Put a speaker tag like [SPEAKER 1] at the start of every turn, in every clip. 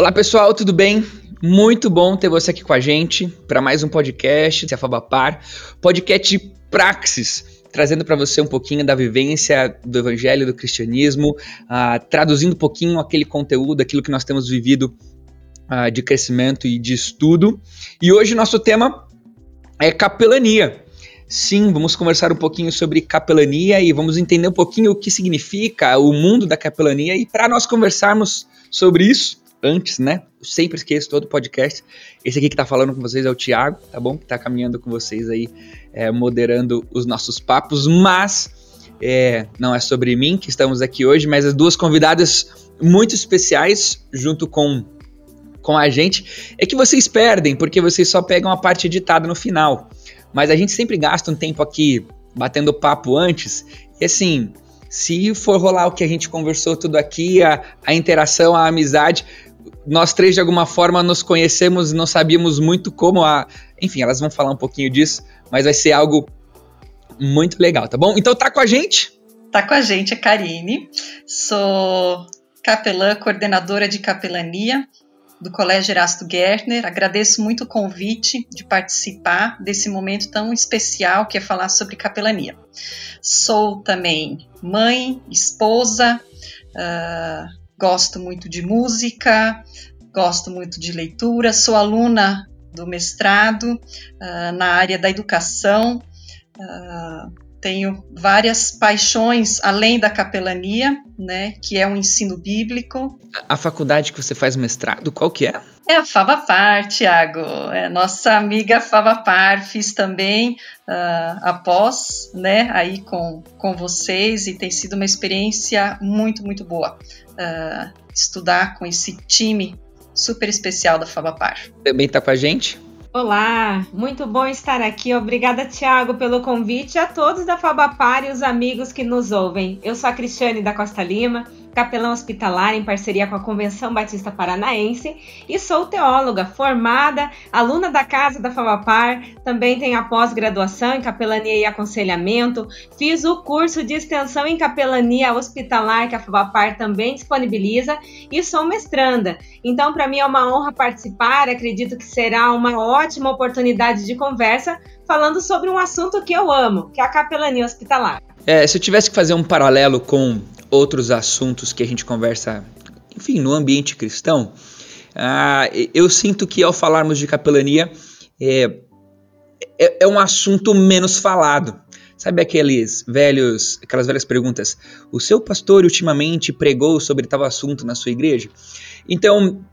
[SPEAKER 1] Olá pessoal, tudo bem? Muito bom ter você aqui com a gente para mais um podcast de Afabapar, podcast Praxis, trazendo para você um pouquinho da vivência do evangelho, do cristianismo, uh, traduzindo um pouquinho aquele conteúdo, aquilo que nós temos vivido uh, de crescimento e de estudo. E hoje nosso tema é capelania. Sim, vamos conversar um pouquinho sobre capelania e vamos entender um pouquinho o que significa o mundo da capelania. E para nós conversarmos sobre isso, antes, né? Eu sempre esqueço todo podcast. Esse aqui que tá falando com vocês é o Thiago, tá bom? Que tá caminhando com vocês aí, é, moderando os nossos papos, mas é, não é sobre mim que estamos aqui hoje, mas as duas convidadas muito especiais, junto com, com a gente, é que vocês perdem, porque vocês só pegam a parte editada no final. Mas a gente sempre gasta um tempo aqui batendo papo antes, e assim, se for rolar o que a gente conversou tudo aqui, a, a interação, a amizade, nós três de alguma forma nos conhecemos e não sabíamos muito como a. Enfim, elas vão falar um pouquinho disso, mas vai ser algo muito legal, tá bom? Então tá com a gente?
[SPEAKER 2] Tá com a gente a Karine, sou capelã, coordenadora de capelania do Colégio Erasto Gertner. Agradeço muito o convite de participar desse momento tão especial que é falar sobre capelania. Sou também mãe, esposa, uh, gosto muito de música, gosto muito de leitura, sou aluna do mestrado uh, na área da educação, uh, tenho várias paixões além da capelania, né, que é o ensino bíblico.
[SPEAKER 1] A faculdade que você faz mestrado, qual que é?
[SPEAKER 2] É a Favapar, Tiago. É nossa amiga Favapar. Fiz também uh, após, né, aí com, com vocês e tem sido uma experiência muito, muito boa uh, estudar com esse time super especial da Favapar.
[SPEAKER 1] Também está com a gente?
[SPEAKER 3] Olá, muito bom estar aqui. Obrigada, Tiago, pelo convite a todos da Fabapar e os amigos que nos ouvem. Eu sou a Cristiane da Costa Lima capelão hospitalar em parceria com a Convenção Batista Paranaense e sou teóloga formada, aluna da Casa da Favapar, também tenho a pós-graduação em capelania e aconselhamento, fiz o curso de extensão em capelania hospitalar que a Favapar também disponibiliza e sou mestranda. Então, para mim é uma honra participar, acredito que será uma ótima oportunidade de conversa falando sobre um assunto que eu amo, que é a capelania hospitalar.
[SPEAKER 1] É, se eu tivesse que fazer um paralelo com outros assuntos que a gente conversa, enfim, no ambiente cristão, ah, eu sinto que ao falarmos de capelania é, é, é, um assunto menos falado. Sabe aqueles velhos, aquelas velhas perguntas? O seu pastor ultimamente pregou sobre tal assunto na sua igreja? Então,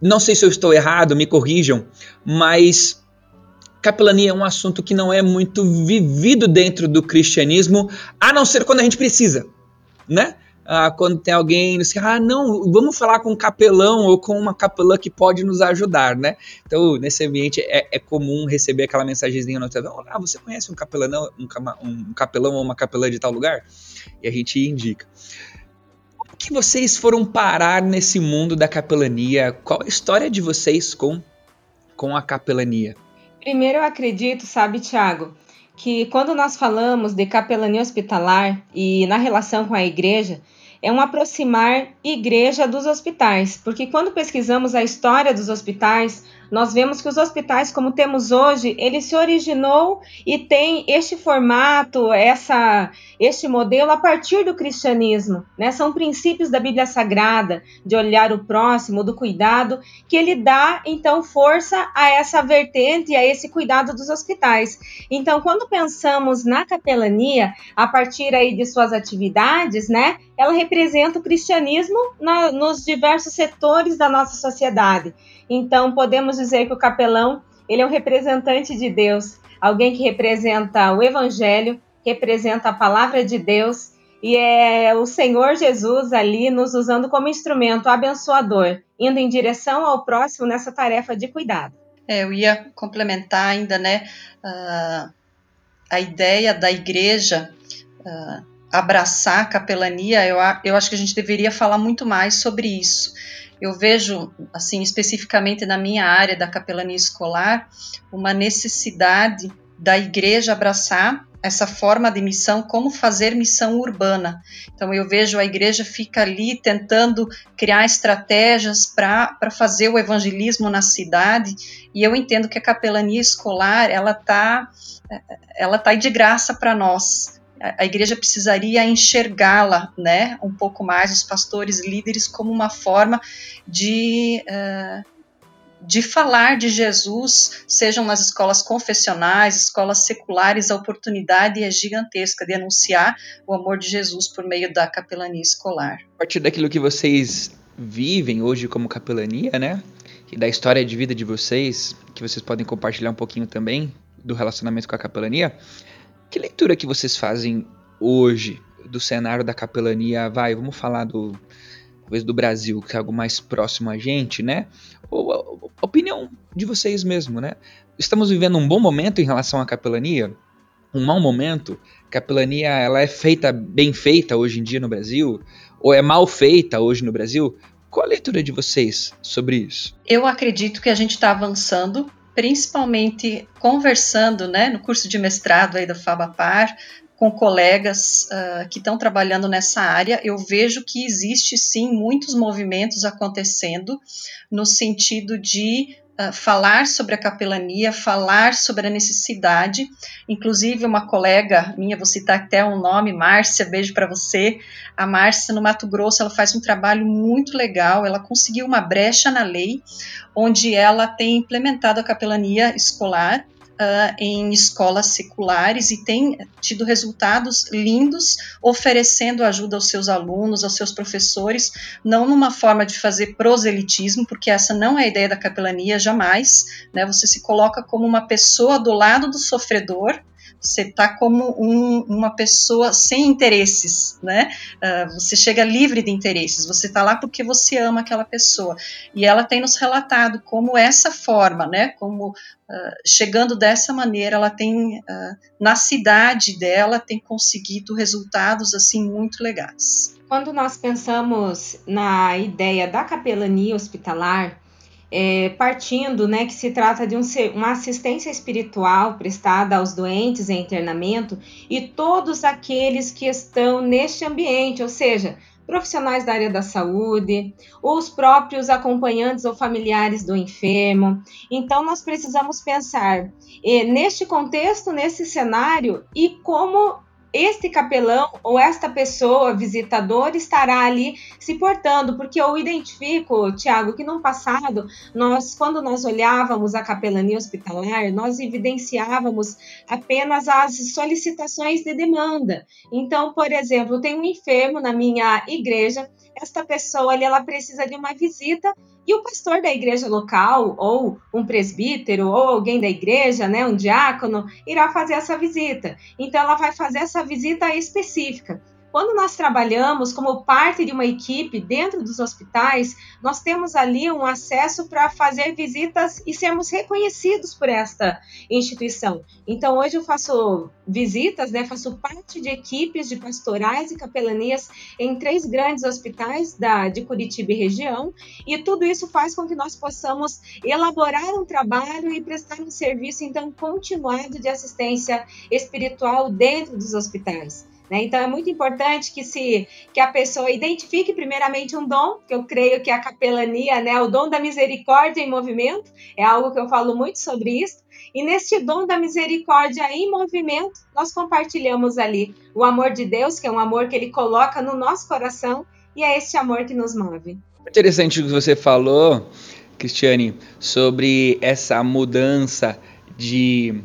[SPEAKER 1] não sei se eu estou errado, me corrijam, mas capelania é um assunto que não é muito vivido dentro do cristianismo, a não ser quando a gente precisa né? Ah, quando tem alguém assim, ah, não, vamos falar com um capelão ou com uma capelã que pode nos ajudar, né? Então, nesse ambiente é, é comum receber aquela mensagenzinha no telefone, ah, você conhece um capelão, um, um capelão ou uma capelã de tal lugar? E a gente indica. Que vocês foram parar nesse mundo da capelania? Qual a história de vocês com, com a capelania?
[SPEAKER 3] Primeiro eu acredito, sabe, Tiago, que quando nós falamos de capelania hospitalar e na relação com a igreja, é um aproximar igreja dos hospitais, porque quando pesquisamos a história dos hospitais, nós vemos que os hospitais, como temos hoje, ele se originou e tem este formato, essa, este modelo a partir do cristianismo. Né? São princípios da Bíblia Sagrada, de olhar o próximo, do cuidado, que ele dá, então, força a essa vertente e a esse cuidado dos hospitais. Então, quando pensamos na capelania, a partir aí de suas atividades, né, ela representa o cristianismo na, nos diversos setores da nossa sociedade. Então, podemos dizer que o capelão ele é um representante de Deus, alguém que representa o Evangelho, representa a palavra de Deus e é o Senhor Jesus ali nos usando como instrumento abençoador, indo em direção ao próximo nessa tarefa de cuidado.
[SPEAKER 2] É, eu ia complementar ainda, né, uh, a ideia da igreja uh, abraçar a capelania, eu, eu acho que a gente deveria falar muito mais sobre isso. Eu vejo, assim, especificamente na minha área da capelania escolar, uma necessidade da igreja abraçar essa forma de missão, como fazer missão urbana. Então eu vejo a igreja fica ali tentando criar estratégias para fazer o evangelismo na cidade, e eu entendo que a capelania escolar ela está ela tá de graça para nós. A igreja precisaria enxergá-la, né, um pouco mais, os pastores líderes, como uma forma de uh, de falar de Jesus, sejam nas escolas confessionais, escolas seculares, a oportunidade é gigantesca de anunciar o amor de Jesus por meio da capelania escolar.
[SPEAKER 1] A partir daquilo que vocês vivem hoje como capelania, né? E da história de vida de vocês, que vocês podem compartilhar um pouquinho também do relacionamento com a capelania, que leitura que vocês fazem hoje do cenário da capelania? Vai, vamos falar do talvez do Brasil, que é algo mais próximo a gente, né? Ou a opinião de vocês mesmo, né? Estamos vivendo um bom momento em relação à capelania? Um mau momento? Capelania ela é feita bem feita hoje em dia no Brasil? Ou é mal feita hoje no Brasil? Qual a leitura de vocês sobre isso?
[SPEAKER 2] Eu acredito que a gente está avançando, principalmente conversando, né, no curso de mestrado aí da Fabapar, com colegas uh, que estão trabalhando nessa área, eu vejo que existe sim muitos movimentos acontecendo no sentido de uh, falar sobre a capelania, falar sobre a necessidade. Inclusive, uma colega minha, vou citar até um nome, Márcia, beijo para você. A Márcia, no Mato Grosso, ela faz um trabalho muito legal. Ela conseguiu uma brecha na lei, onde ela tem implementado a capelania escolar uh, em escolas seculares e tem tido resultados lindos, oferecendo ajuda aos seus alunos, aos seus professores, não numa forma de fazer proselitismo, porque essa não é a ideia da capelania jamais, né? Você se coloca como uma pessoa do lado do sofredor, você está como um, uma pessoa sem interesses, né? Uh, você chega livre de interesses, você está lá porque você ama aquela pessoa. E ela tem nos relatado como essa forma, né? Como uh, chegando dessa maneira, ela tem uh, na cidade dela tem conseguido resultados assim muito legais.
[SPEAKER 3] Quando nós pensamos na ideia da capelania hospitalar, é, partindo né, que se trata de um, uma assistência espiritual prestada aos doentes em internamento e todos aqueles que estão neste ambiente, ou seja, profissionais da área da saúde, os próprios acompanhantes ou familiares do enfermo. Então, nós precisamos pensar eh, neste contexto, nesse cenário e como este capelão ou esta pessoa visitador estará ali se portando, porque eu identifico, Tiago, que no passado nós, quando nós olhávamos a capelania hospitalar, nós evidenciávamos apenas as solicitações de demanda. Então, por exemplo, tem um enfermo na minha igreja, esta pessoa ali ela precisa de uma visita e o pastor da igreja local, ou um presbítero, ou alguém da igreja, né, um diácono, irá fazer essa visita. Então, ela vai fazer essa visita específica. Quando nós trabalhamos como parte de uma equipe dentro dos hospitais, nós temos ali um acesso para fazer visitas e sermos reconhecidos por esta instituição. Então, hoje eu faço visitas, né, faço parte de equipes de pastorais e capelanias em três grandes hospitais da, de Curitiba e região, e tudo isso faz com que nós possamos elaborar um trabalho e prestar um serviço, então, continuado de assistência espiritual dentro dos hospitais. Né? Então é muito importante que se que a pessoa identifique primeiramente um dom, que eu creio que a capelania, né, o dom da misericórdia em movimento, é algo que eu falo muito sobre isso. E neste dom da misericórdia em movimento, nós compartilhamos ali o amor de Deus, que é um amor que ele coloca no nosso coração, e é este amor que nos move.
[SPEAKER 1] Interessante o que você falou, Cristiane, sobre essa mudança de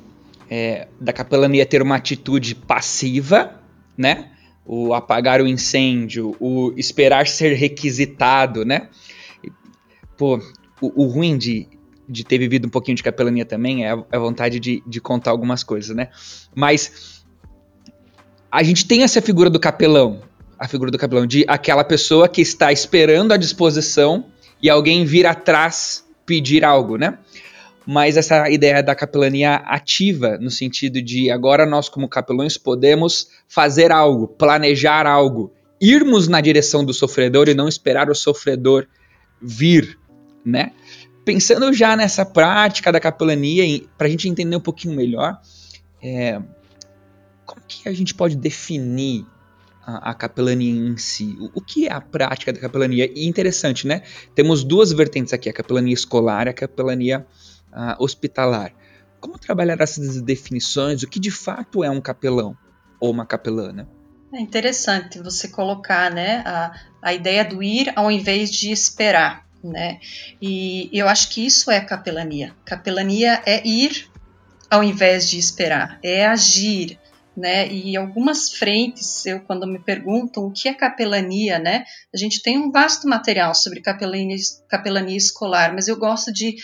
[SPEAKER 1] é, da capelania ter uma atitude passiva né? O apagar o incêndio, o esperar ser requisitado, né? Pô, o, o ruim de de ter vivido um pouquinho de capelania também, é a, é a vontade de, de contar algumas coisas, né? Mas a gente tem essa figura do capelão, a figura do capelão, de aquela pessoa que está esperando a disposição e alguém vir atrás pedir algo, né? Mas essa ideia da capelania ativa, no sentido de agora nós, como capelões, podemos fazer algo, planejar algo, irmos na direção do sofredor e não esperar o sofredor vir, né? Pensando já nessa prática da capelania, para a gente entender um pouquinho melhor, é, como que a gente pode definir a, a capelania em si? O, o, que é a prática da capelania? E interessante, né? Temos duas vertentes aqui, a capelania escolar e a capelania hospitalar. Como trabalhar essas definições? O que de fato é um capelão ou uma capelana?
[SPEAKER 2] É interessante você colocar né, a, a ideia do ir ao invés de esperar. Né? E eu acho que isso é capelania. Capelania é ir ao invés de esperar, é agir, né? E algumas frentes, eu quando me perguntam o que é capelania, né? A gente tem um vasto material sobre capelania, capelania escolar, mas eu gosto de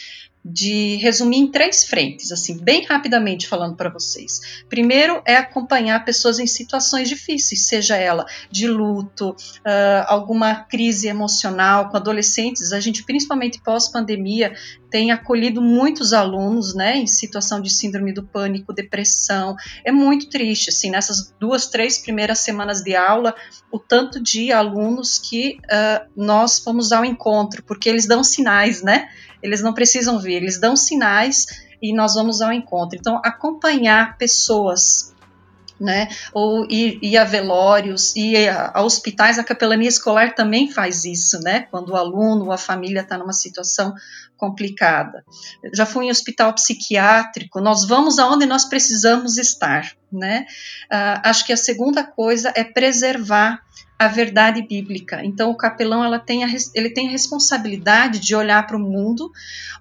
[SPEAKER 2] de resumir em três frentes, assim, bem rapidamente falando para vocês. Primeiro é acompanhar pessoas em situações difíceis, seja ela de luto, uh, alguma crise emocional com adolescentes. A gente, principalmente pós-pandemia, tem acolhido muitos alunos, né, em situação de síndrome do pânico, depressão. É muito triste, assim, nessas duas, três primeiras semanas de aula, o tanto de alunos que uh, nós fomos ao encontro, porque eles dão sinais, né? Eles não precisam ver, eles dão sinais e nós vamos ao encontro. Então, acompanhar pessoas, né? Ou ir, ir a velórios, ir a, hospitais, a capelania escolar também faz isso, né? Quando o aluno ou a família está numa situação complicada. Já fui em hospital psiquiátrico, nós vamos aonde nós precisamos estar, né? Uh, acho que a segunda coisa é preservar a verdade bíblica. Então, o capelão ela tem a, ele tem a responsabilidade de olhar para o mundo,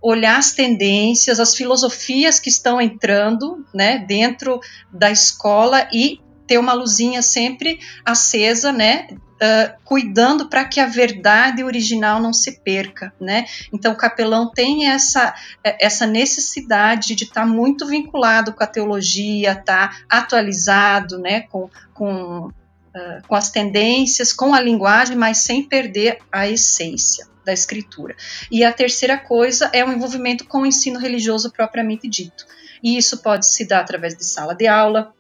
[SPEAKER 2] olhar as tendências, as filosofias que estão entrando né, dentro da escola e ter uma luzinha sempre acesa, né, Uh, cuidando para que a verdade original não se perca, né? Então o capelão tem essa, essa necessidade de estar tá muito vinculado com a teologia, tá atualizado, né? Com, com uh, com as tendências, com a linguagem, mas sem perder a essência da escritura. E a terceira coisa é o envolvimento com o ensino religioso propriamente dito. E isso pode se dar através de sala de aula,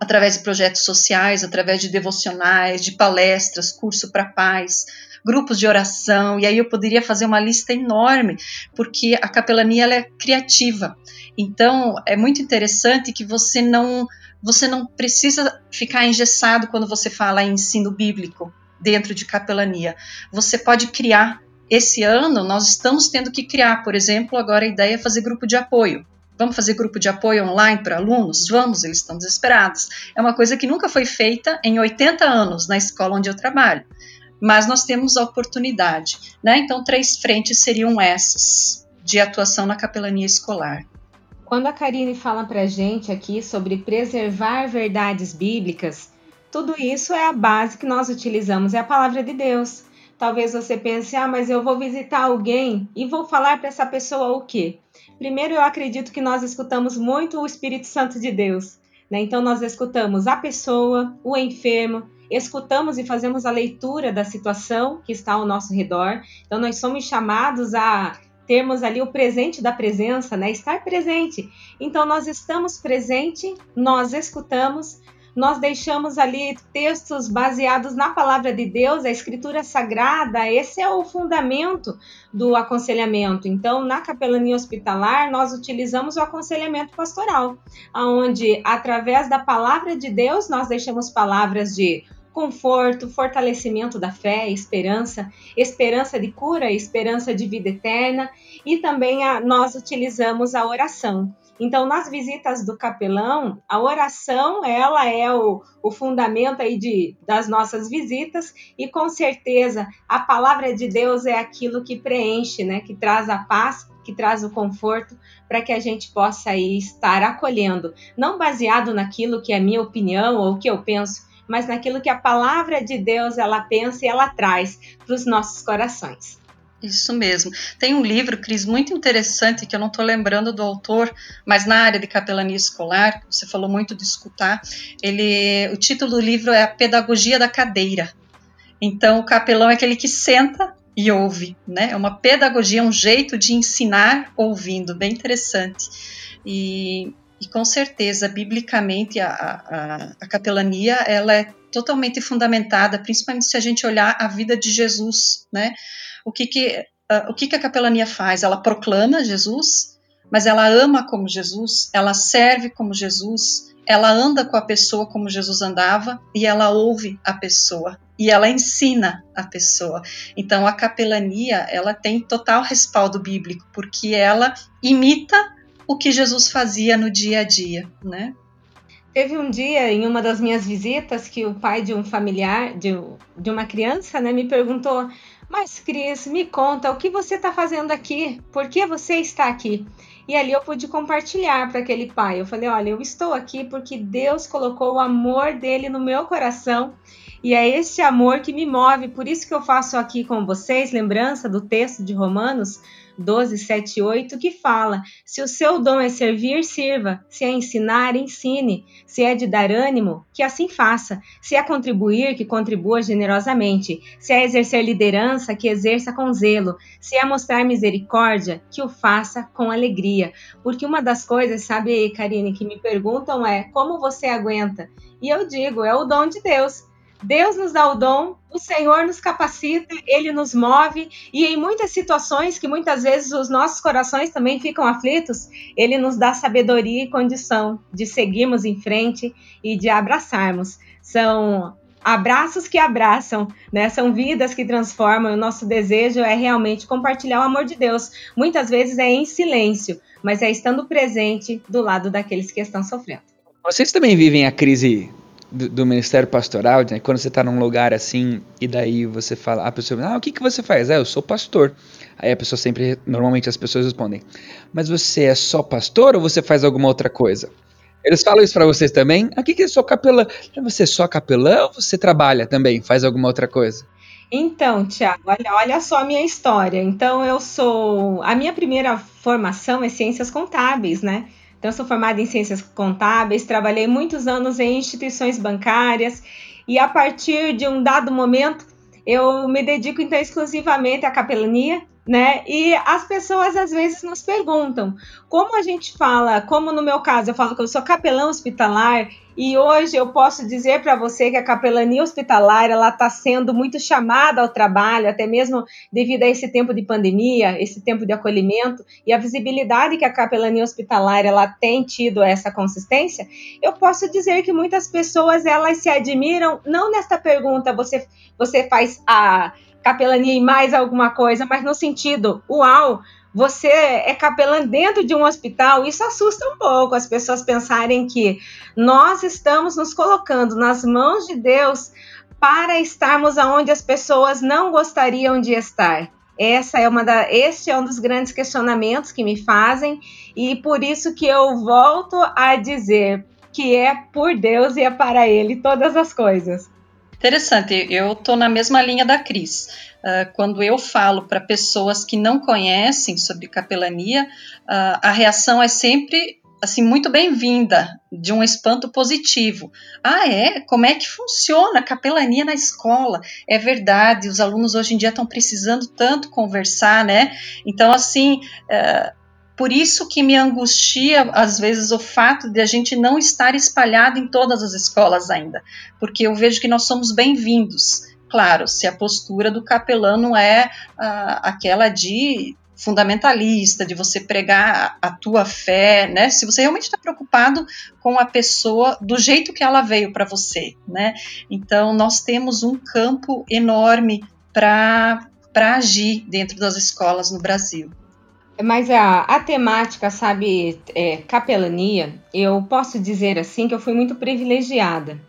[SPEAKER 2] através de projetos sociais, através de devocionais, de palestras, curso para pais, grupos de oração, e aí eu poderia fazer uma lista enorme, porque a capelania ela é criativa. Então, é muito interessante que você não você não precisa ficar engessado quando você fala em ensino bíblico dentro de capelania. Você pode criar. Esse ano nós estamos tendo que criar, por exemplo, agora a ideia é fazer grupo de apoio. Vamos fazer grupo de apoio online para alunos? Vamos, eles estão desesperados. É uma coisa que nunca foi feita em 80 anos na escola onde eu trabalho. Mas nós temos a oportunidade. Né? Então, três frentes seriam essas de atuação na capelania escolar.
[SPEAKER 3] Quando a Karine fala para a gente aqui sobre preservar verdades bíblicas, tudo isso é a base que nós utilizamos, é a palavra de Deus. Talvez você pense, ah, mas eu vou visitar alguém e vou falar para essa pessoa o quê? Primeiro, eu acredito que nós escutamos muito o Espírito Santo de Deus. Né? Então, nós escutamos a pessoa, o enfermo, escutamos e fazemos a leitura da situação que está ao nosso redor. Então, nós somos chamados a termos ali o presente da presença, né? Estar presente. Então nós estamos presente, nós escutamos, nós deixamos ali textos baseados na palavra de Deus, a escritura sagrada, esse é o fundamento do aconselhamento. Então, na capelania hospitalar, nós utilizamos o aconselhamento pastoral, onde através da palavra de Deus nós deixamos palavras de conforto, fortalecimento da fé, esperança, esperança de cura, esperança de vida eterna. E também a, nós utilizamos a oração. Então, nas visitas do capelão, a oração ela é o, o fundamento aí de, das nossas visitas. E com certeza a palavra de Deus é aquilo que preenche, né, que traz a paz, que traz o conforto para que a gente possa aí estar acolhendo, não baseado naquilo que é minha opinião ou o que eu penso, mas naquilo que a palavra de Deus ela pensa e ela traz para os nossos corações.
[SPEAKER 2] Isso mesmo. Tem um livro, Cris, muito interessante, que eu não estou lembrando do autor, mas na área de capelania escolar, você falou muito de escutar. Ele, o título do livro é A Pedagogia da Cadeira. Então, o capelão é aquele que senta e ouve, né? É uma pedagogia, um jeito de ensinar ouvindo, bem interessante. E, e com certeza, biblicamente, a, a, a capelania ela é totalmente fundamentada, principalmente se a gente olhar a vida de Jesus, né? O que que, o que, que a capelania faz? Ela proclama Jesus, mas ela ama como Jesus, ela serve como Jesus, ela anda com a pessoa como Jesus andava e ela ouve a pessoa e ela ensina a pessoa. Então a capelania, ela tem total respaldo bíblico, porque ela imita o que Jesus fazia no dia a dia, né?
[SPEAKER 3] Teve um dia, em uma das minhas visitas, que o pai de um familiar, de, de uma criança, né, me perguntou: Mas, Cris, me conta, o que você está fazendo aqui? Por que você está aqui? E ali eu pude compartilhar para aquele pai. Eu falei: Olha, eu estou aqui porque Deus colocou o amor dele no meu coração. E é este amor que me move, por isso que eu faço aqui com vocês, lembrança do texto de Romanos, 12, 7 e 8, que fala: Se o seu dom é servir, sirva. Se é ensinar, ensine. Se é de dar ânimo, que assim faça. Se é contribuir, que contribua generosamente. Se é exercer liderança, que exerça com zelo. Se é mostrar misericórdia, que o faça com alegria. Porque uma das coisas, sabe, Karine, que me perguntam é: como você aguenta? E eu digo: é o dom de Deus. Deus nos dá o dom, o Senhor nos capacita, Ele nos move, e em muitas situações que muitas vezes os nossos corações também ficam aflitos, Ele nos dá sabedoria e condição de seguirmos em frente e de abraçarmos. São abraços que abraçam, né? São vidas que transformam. O nosso desejo é realmente compartilhar o amor de Deus. Muitas vezes é em silêncio, mas é estando presente do lado daqueles que estão sofrendo.
[SPEAKER 1] Vocês também vivem a crise do, ministério pastoral, né? Quando você está num lugar assim e daí você fala, a pessoa, ah, o que que você faz? Ah, eu sou pastor. Aí a pessoa sempre, normalmente as pessoas respondem, mas você é só pastor ou você faz alguma outra coisa? Eles falam isso para vocês também? Aqui que é só capelã. Você é só capelã ou você trabalha também, faz alguma outra coisa?
[SPEAKER 3] Então, Tiago, olha, olha só a minha história. Então, eu sou. A minha primeira formação é ciências contábeis, né? Então, sou formada em ciências contábeis, trabalhei muitos anos em instituições bancárias e a partir de um dado momento eu me dedico então exclusivamente à capelania né? E as pessoas às vezes nos perguntam como a gente fala, como no meu caso eu falo que eu sou capelão hospitalar e hoje eu posso dizer para você que a capelania hospitalar ela está sendo muito chamada ao trabalho, até mesmo devido a esse tempo de pandemia, esse tempo de acolhimento e a visibilidade que a capelania hospitalar ela tem tido essa consistência. Eu posso dizer que muitas pessoas elas se admiram não nesta pergunta você você faz a capelania e mais alguma coisa, mas no sentido, uau, você é capelã dentro de um hospital, isso assusta um pouco as pessoas pensarem que nós estamos nos colocando nas mãos de Deus para estarmos aonde as pessoas não gostariam de estar. Essa é uma da, este é um dos grandes questionamentos que me fazem e por isso que eu volto a dizer que é por Deus e é para Ele todas as coisas.
[SPEAKER 2] Interessante, eu estou na mesma linha da Cris. Uh, quando eu falo para pessoas que não conhecem sobre capelania, uh, a reação é sempre assim muito bem-vinda, de um espanto positivo. Ah, é? Como é que funciona a capelania na escola? É verdade, os alunos hoje em dia estão precisando tanto conversar, né? Então, assim, uh, por isso que me angustia, às vezes, o fato de a gente não estar espalhado em todas as escolas ainda, porque eu vejo que nós somos bem-vindos. Claro, se a postura do capelão não é ah, aquela de fundamentalista, de você pregar a tua fé, né? Se você realmente está preocupado com a pessoa do jeito que ela veio para você, né? Então, nós temos um campo enorme para agir dentro das escolas no Brasil.
[SPEAKER 3] Mas a, a temática, sabe, é, capelania, eu posso dizer assim que eu fui muito privilegiada.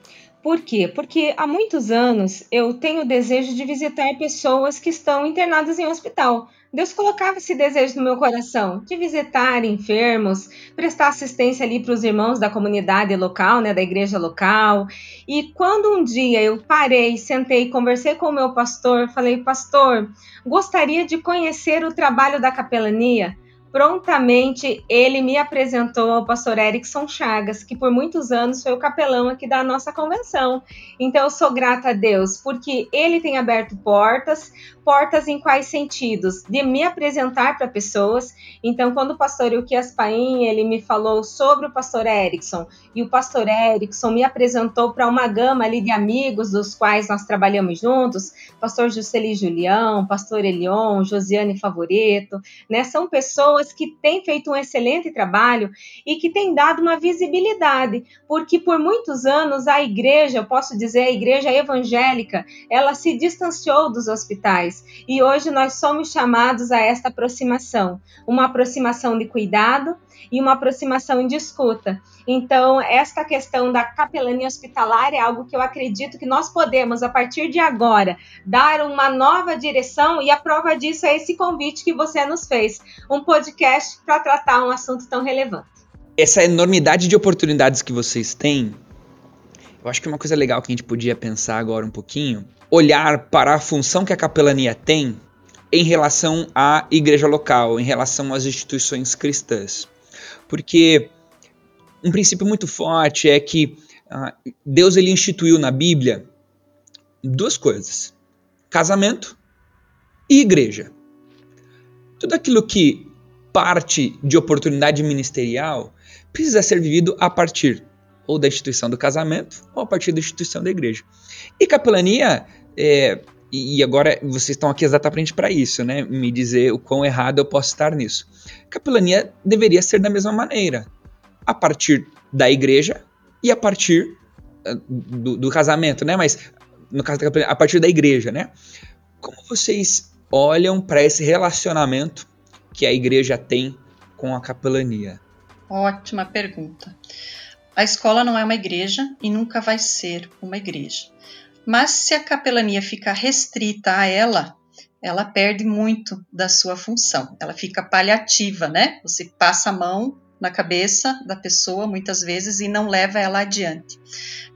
[SPEAKER 3] Por quê? Porque há muitos anos eu tenho o desejo de visitar pessoas que estão internadas em hospital. Deus colocava esse desejo no meu coração de visitar enfermos, prestar assistência ali para os irmãos da comunidade local, né, da igreja local. E quando um dia eu parei, sentei, conversei com o meu pastor, falei: "Pastor, gostaria de conhecer o trabalho da capelania" prontamente ele me apresentou ao pastor Erickson Chagas, que por muitos anos foi o capelão aqui da nossa convenção. Então eu sou grata a Deus, porque ele tem aberto portas, portas em quais sentidos? De me apresentar para pessoas. Então, quando o pastor Ilquias Paim, ele me falou sobre o pastor Erickson, e o pastor Erickson me apresentou para uma gama ali de amigos dos quais nós trabalhamos juntos, pastor Jusceli Julião, pastor Elion, Josiane Favoreto, né? São pessoas que têm feito um excelente trabalho e que têm dado uma visibilidade, porque por muitos anos a igreja, eu posso dizer, a igreja evangélica, ela se distanciou dos hospitais e hoje nós somos chamados a esta aproximação, uma aproximação de cuidado e uma aproximação de escuta. Então, esta questão da capelania hospitalar é algo que eu acredito que nós podemos, a partir de agora, dar uma nova direção, e a prova disso é esse convite que você nos fez um podcast para tratar um assunto tão relevante.
[SPEAKER 1] Essa enormidade de oportunidades que vocês têm, eu acho que é uma coisa legal que a gente podia pensar agora um pouquinho olhar para a função que a capelania tem em relação à igreja local, em relação às instituições cristãs. Porque um princípio muito forte é que uh, Deus ele instituiu na Bíblia duas coisas: casamento e igreja. Tudo aquilo que parte de oportunidade ministerial precisa ser vivido a partir ou da instituição do casamento ou a partir da instituição da igreja. E capelania é, e agora vocês estão aqui exatamente para isso, né? Me dizer o quão errado eu posso estar nisso. Capelania deveria ser da mesma maneira, a partir da igreja e a partir uh, do, do, casamento, né? Mas no caso da capelania, a partir da igreja, né? Como vocês olham para esse relacionamento que a igreja tem com a capelania?
[SPEAKER 2] Ótima pergunta. A escola não é uma igreja e nunca vai ser uma igreja. Mas se a capelania ficar restrita a ela, ela perde muito da sua função. Ela fica paliativa, né? Você passa a mão na cabeça da pessoa muitas vezes e não leva ela adiante.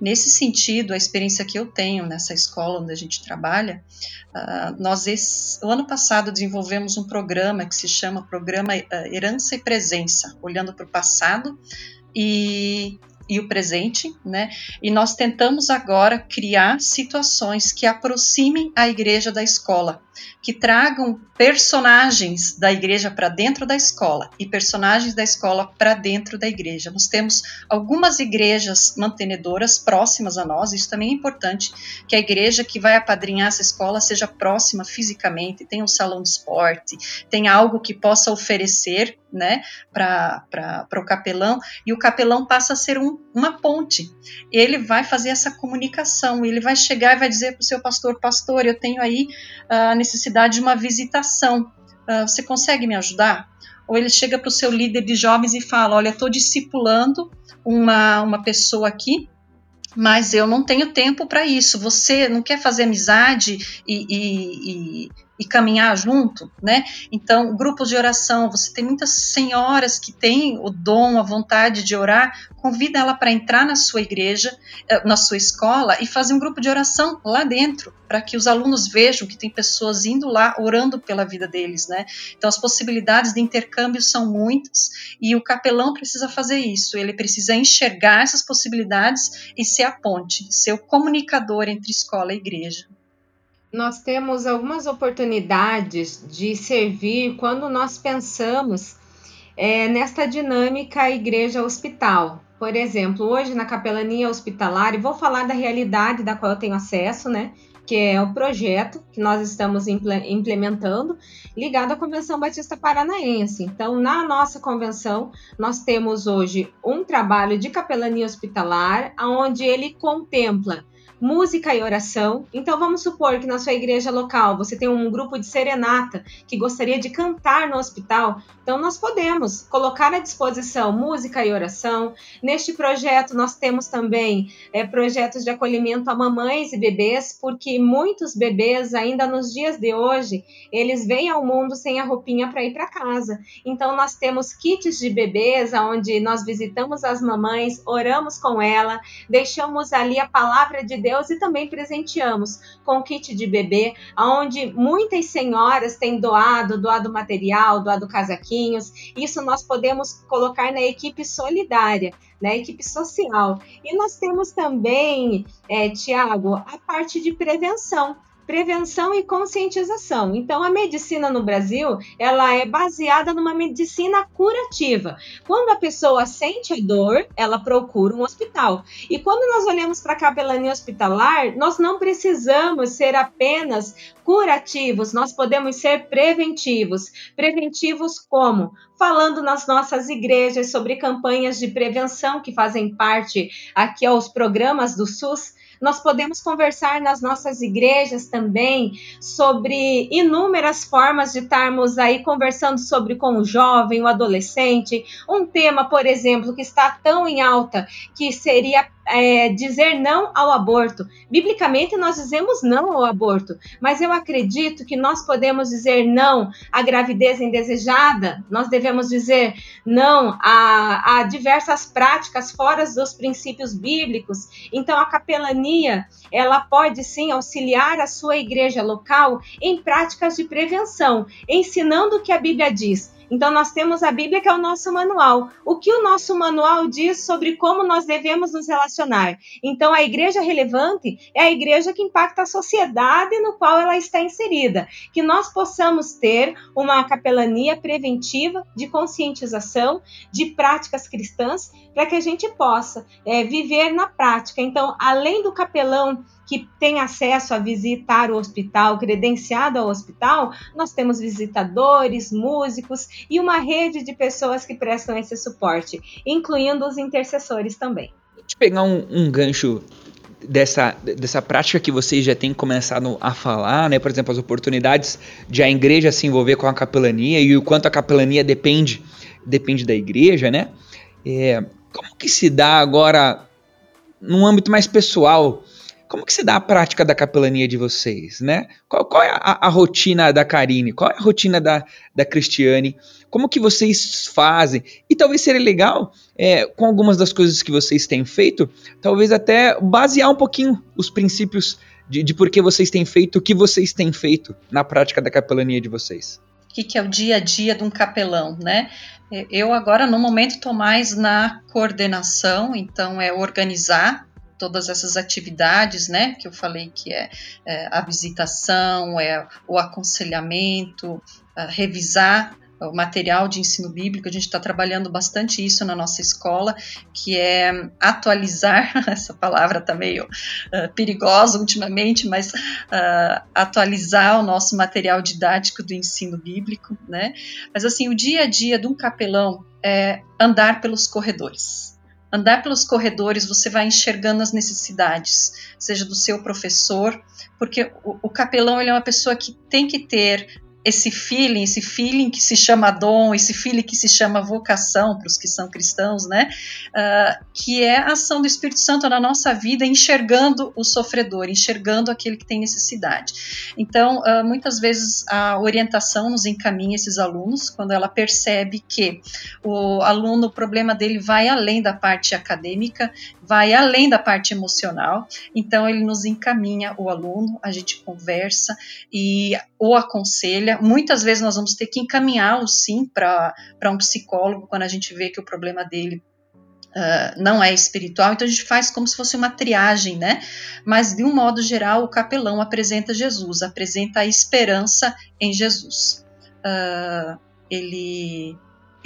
[SPEAKER 2] Nesse sentido, a experiência que eu tenho nessa escola onde a gente trabalha, uh, nós esse, o ano passado desenvolvemos um programa que se chama Programa uh, Herança e Presença, olhando para o passado e e o presente, né? E nós tentamos agora criar situações que aproximem a igreja da escola, que tragam personagens da igreja para dentro da escola e personagens da escola para dentro da igreja. Nós temos algumas igrejas mantenedoras próximas a nós, isso também é importante, que a igreja que vai apadrinhar essa escola seja próxima fisicamente, tenha um salão de esporte, tenha algo que possa oferecer né, para o capelão, e o capelão passa a ser um, uma ponte. Ele vai fazer essa comunicação, ele vai chegar e vai dizer para o seu pastor: Pastor, eu tenho aí a necessidade de uma visitação, uh, você consegue me ajudar? Ou ele chega para o seu líder de jovens e fala: Olha, estou discipulando uma, uma pessoa aqui mas eu não tenho tempo para isso. Você não quer fazer amizade e, e, e, e caminhar junto, né? Então, grupos de oração, você tem muitas senhoras que têm o dom, a vontade de orar, convida ela para entrar na sua igreja, eh, na sua escola e fazer um grupo de oração lá dentro, para que os alunos vejam que tem pessoas indo lá orando pela vida deles, né? Então, as possibilidades de intercâmbio são muitas e o capelão precisa fazer isso, ele precisa enxergar essas possibilidades e ser a ponte, ser o comunicador entre escola e igreja
[SPEAKER 3] nós temos algumas oportunidades de servir quando nós pensamos é, nesta dinâmica igreja-hospital. Por exemplo, hoje na capelania hospitalar, e vou falar da realidade da qual eu tenho acesso, né? Que é o projeto que nós estamos implementando ligado à Convenção Batista Paranaense. Então, na nossa convenção, nós temos hoje um trabalho de capelania hospitalar, onde ele contempla música e oração. Então vamos supor que na sua igreja local você tem um grupo de serenata que gostaria de cantar no hospital. Então nós podemos colocar à disposição música e oração. Neste projeto nós temos também é, projetos de acolhimento a mamães e bebês, porque muitos bebês ainda nos dias de hoje eles vêm ao mundo sem a roupinha para ir para casa. Então nós temos kits de bebês onde nós visitamos as mamães, oramos com ela, deixamos ali a palavra de Deus e também presenteamos com kit de bebê, onde muitas senhoras têm doado, doado material, doado casaquinhos. Isso nós podemos colocar na equipe solidária, na equipe social. E nós temos também, é, Tiago, a parte de prevenção prevenção e conscientização. Então, a medicina no Brasil, ela é baseada numa medicina curativa. Quando a pessoa sente a dor, ela procura um hospital. E quando nós olhamos para a capelania hospitalar, nós não precisamos ser apenas curativos, nós podemos ser preventivos. Preventivos como? Falando nas nossas igrejas sobre campanhas de prevenção que fazem parte aqui aos programas do SUS, nós podemos conversar nas nossas igrejas também sobre inúmeras formas de estarmos aí conversando sobre com o jovem, o adolescente. Um tema, por exemplo, que está tão em alta, que seria é, dizer não ao aborto. Biblicamente, nós dizemos não ao aborto, mas eu acredito que nós podemos dizer não à gravidez indesejada, nós devemos dizer não a, a diversas práticas fora dos princípios bíblicos. Então, a capelania, ela pode sim auxiliar a sua igreja local em práticas de prevenção, ensinando o que a Bíblia diz então, nós temos a Bíblia, que é o nosso manual. O que o nosso manual diz sobre como nós devemos nos relacionar? Então, a igreja relevante é a igreja que impacta a sociedade no qual ela está inserida. Que nós possamos ter uma capelania preventiva de conscientização de práticas cristãs para que a gente possa é, viver na prática. Então, além do capelão que tem acesso a visitar o hospital, credenciado ao hospital, nós temos visitadores, músicos e uma rede de pessoas que prestam esse suporte, incluindo os intercessores também.
[SPEAKER 1] Deixa eu pegar um, um gancho dessa, dessa prática que vocês já têm começado a falar, né? Por exemplo, as oportunidades de a igreja se envolver com a capelania e o quanto a capelania depende, depende da igreja, né? É, como que se dá agora num âmbito mais pessoal? Como que se dá a prática da capelania de vocês, né? Qual, qual é a, a, rotina da Karine? Qual é a rotina da, da Cristiane? Como que vocês fazem? E talvez seria legal, é, com algumas das coisas que vocês têm feito, talvez até basear um pouquinho os princípios de, de por que vocês têm feito o que vocês têm feito na prática da capelania de vocês.
[SPEAKER 2] O que, é o dia a dia de um capelão, né? Eu agora, no momento, estou mais na coordenação, então é organizar todas essas atividades, né, que eu falei que é, é a visitação, é o aconselhamento, revisar o material de ensino bíblico, a gente está trabalhando bastante isso na nossa escola, que é atualizar, essa palavra está meio uh, perigosa ultimamente, mas uh, atualizar o nosso material didático do ensino bíblico, né? Mas assim, o dia a dia de um capelão é andar pelos corredores andar pelos corredores, você vai enxergando as necessidades, seja do seu professor, porque o, o capelão ele é uma pessoa que tem que ter esse feeling, esse feeling que se chama dom, esse feeling que se chama vocação para os que são cristãos, né? Uh, que é a ação do Espírito Santo na nossa vida, enxergando o sofredor, enxergando aquele que tem necessidade. Então, uh, muitas vezes a orientação nos encaminha esses alunos quando ela percebe que o aluno, o problema dele vai além da parte acadêmica, vai além da parte emocional. Então, ele nos encaminha o aluno, a gente conversa e o aconselha Muitas vezes nós vamos ter que encaminhá-lo, sim, para um psicólogo quando a gente vê que o problema dele Uh, não é espiritual, então a gente faz como se fosse uma triagem, né? Mas de um modo geral, o capelão apresenta Jesus, apresenta a esperança em Jesus. Uh, ele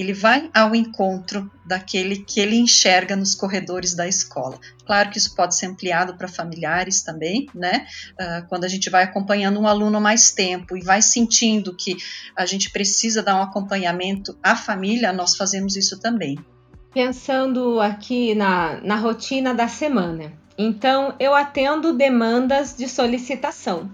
[SPEAKER 2] ele vai ao encontro daquele que ele enxerga nos corredores da escola. Claro que isso pode ser ampliado para familiares também, né? Uh, quando a gente vai acompanhando um aluno mais tempo e vai sentindo que a gente precisa dar um acompanhamento à família, nós fazemos isso também.
[SPEAKER 3] Pensando aqui na, na rotina da semana. Então, eu atendo demandas de solicitação.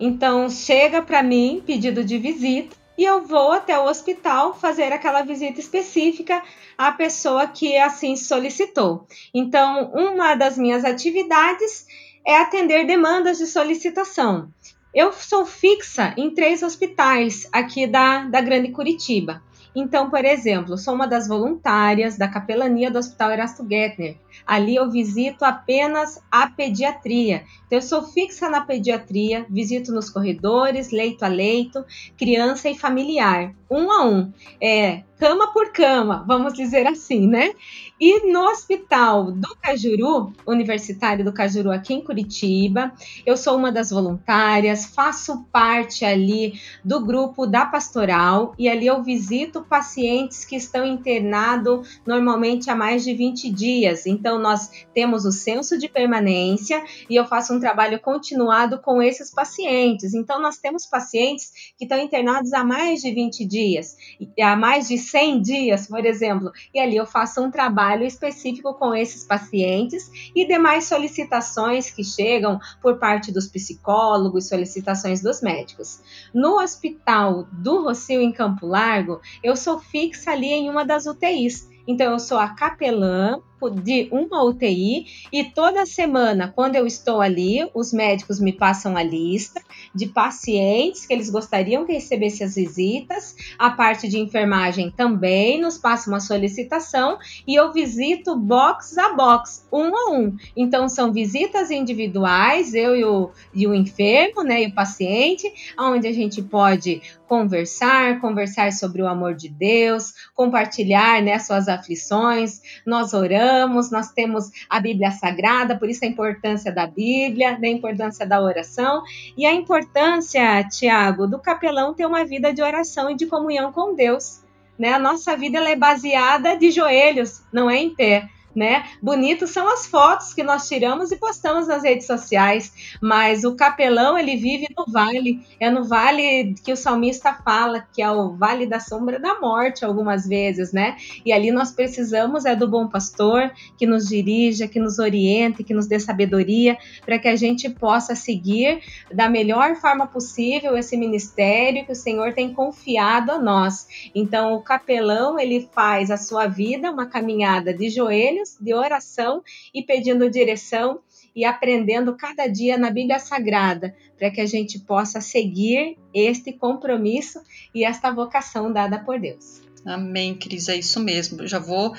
[SPEAKER 3] Então, chega para mim pedido de visita e eu vou até o hospital fazer aquela visita específica à pessoa que assim solicitou. Então, uma das minhas atividades é atender demandas de solicitação. Eu sou fixa em três hospitais aqui da, da Grande Curitiba. Então, por exemplo, sou uma das voluntárias da capelania do Hospital Erasto Gettner. Ali eu visito apenas a pediatria. Então, eu sou fixa na pediatria, visito nos corredores, leito a leito, criança e familiar, um a um. É, cama por cama, vamos dizer assim, né? E no Hospital do Cajuru, Universitário do Cajuru, aqui em Curitiba, eu sou uma das voluntárias, faço parte ali do grupo da pastoral e ali eu visito pacientes que estão internados normalmente há mais de 20 dias. Então, nós temos o censo de permanência e eu faço um trabalho continuado com esses pacientes. Então, nós temos pacientes que estão internados há mais de 20 dias, há mais de 100 dias, por exemplo, e ali eu faço um trabalho específico com esses pacientes e demais solicitações que chegam por parte dos psicólogos, solicitações dos médicos. No hospital do Rocio em Campo Largo, eu sou fixa ali em uma das UTIs. Então, eu sou a capelã de uma UTI e toda semana, quando eu estou ali, os médicos me passam a lista de pacientes que eles gostariam que recebesse as visitas. A parte de enfermagem também nos passa uma solicitação e eu visito box a box, um a um. Então são visitas individuais, eu e o, e o enfermo, né, e o paciente, onde a gente pode conversar, conversar sobre o amor de Deus, compartilhar, né, suas aflições. Nós oramos oramos, nós temos a Bíblia Sagrada, por isso a importância da Bíblia, da importância da oração e a importância, Tiago, do capelão ter uma vida de oração e de comunhão com Deus. Né? A nossa vida é baseada de joelhos, não é em pé né? Bonitos são as fotos que nós tiramos e postamos nas redes sociais, mas o capelão ele vive no vale, é no vale que o salmista fala, que é o vale da sombra da morte algumas vezes, né? E ali nós precisamos é do bom pastor que nos dirija, que nos oriente, que nos dê sabedoria para que a gente possa seguir da melhor forma possível esse ministério que o Senhor tem confiado a nós. Então o capelão ele faz a sua vida uma caminhada de joelhos de oração e pedindo direção e aprendendo cada dia na Bíblia Sagrada, para que a gente possa seguir este compromisso e esta vocação dada por Deus.
[SPEAKER 2] Amém, Cris, é isso mesmo. Eu já vou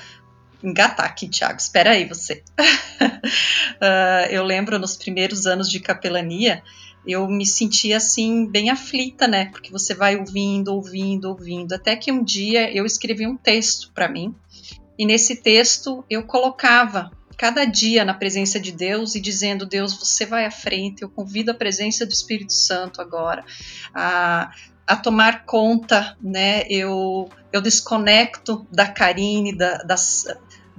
[SPEAKER 2] engatar aqui, Tiago. Espera aí você. uh, eu lembro nos primeiros anos de capelania, eu me sentia assim bem aflita, né? Porque você vai ouvindo, ouvindo, ouvindo, até que um dia eu escrevi um texto para mim e nesse texto eu colocava cada dia na presença de Deus e dizendo: Deus, você vai à frente, eu convido a presença do Espírito Santo agora a, a tomar conta, né? Eu, eu desconecto da Karine, da, das,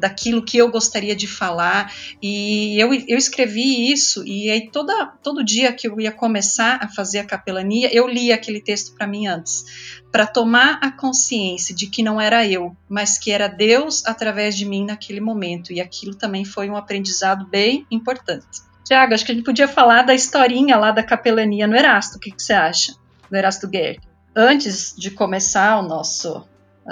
[SPEAKER 2] daquilo que eu gostaria de falar. E eu, eu escrevi isso, e aí toda, todo dia que eu ia começar a fazer a capelania, eu lia aquele texto para mim antes, para tomar a consciência de que não era eu, mas que era Deus através de mim naquele momento. E aquilo também foi um aprendizado bem importante. Tiago, acho que a gente podia falar da historinha lá da capelania no Erasto. O que, que você acha? No Erasto Guerre. Antes de começar o nosso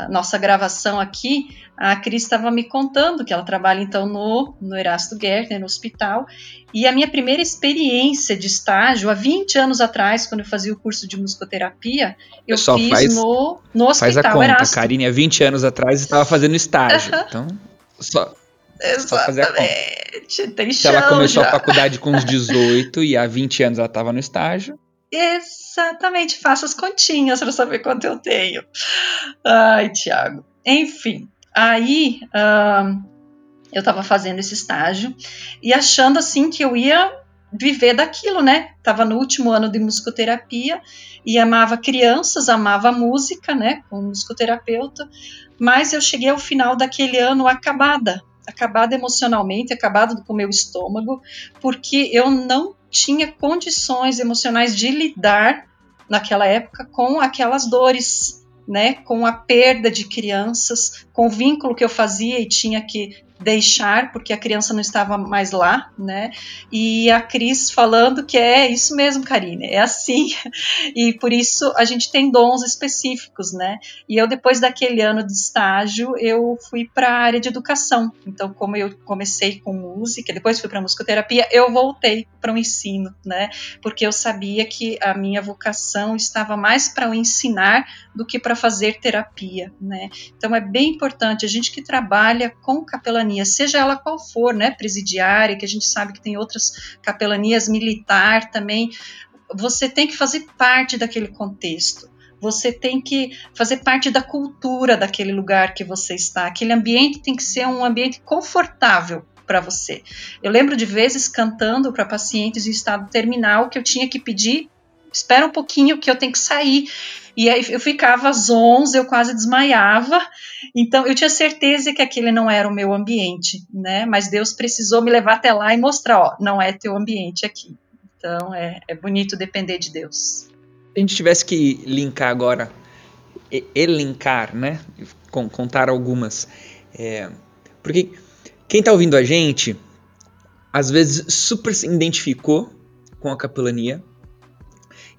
[SPEAKER 2] nossa gravação aqui, a Cris estava me contando que ela trabalha então no, no Erasto Gärtner, no hospital, e a minha primeira experiência de estágio, há 20 anos atrás, quando eu fazia o curso de musicoterapia, eu Pessoal, fiz faz, no, no hospital
[SPEAKER 1] Faz a conta, Erasto. Karine há 20 anos atrás estava fazendo estágio, então só...
[SPEAKER 2] Exatamente. Só fazer a conta. Tem
[SPEAKER 1] Se ela começou já. a faculdade com uns 18 e há 20 anos ela estava no estágio.
[SPEAKER 2] Exatamente, faço as continhas para saber quanto eu tenho. Ai, Tiago. Enfim, aí uh, eu estava fazendo esse estágio e achando assim que eu ia viver daquilo, né? Tava no último ano de musicoterapia e amava crianças, amava música, né? Como musicoterapeuta, mas eu cheguei ao final daquele ano acabada, acabada emocionalmente, acabada com o meu estômago, porque eu não tinha condições emocionais de lidar naquela época com aquelas dores, né, com a perda de crianças, com o vínculo que eu fazia e tinha que deixar, porque a criança não estava mais lá, né? E a Cris falando que é isso mesmo, Karine, é assim. E por isso a gente tem dons específicos, né? E eu, depois daquele ano de estágio, eu fui para a área de educação. Então, como eu comecei com música, depois fui para musicoterapia, eu voltei para o ensino, né? Porque eu sabia que a minha vocação estava mais para o ensinar do que para fazer terapia, né? Então é bem importante a gente que trabalha com capelania, seja ela qual for, né, presidiária, que a gente sabe que tem outras capelanias militar também, você tem que fazer parte daquele contexto. Você tem que fazer parte da cultura daquele lugar que você está. Aquele ambiente tem que ser um ambiente confortável para você. Eu lembro de vezes cantando para pacientes em estado terminal que eu tinha que pedir, espera um pouquinho que eu tenho que sair. E aí eu ficava zonza, eu quase desmaiava. Então eu tinha certeza que aquele não era o meu ambiente, né? Mas Deus precisou me levar até lá e mostrar, ó, não é teu ambiente aqui. Então é, é bonito depender de Deus.
[SPEAKER 1] Se a gente tivesse que linkar agora, elencar, né? Contar algumas. É, porque quem está ouvindo a gente, às vezes super se identificou com a capelania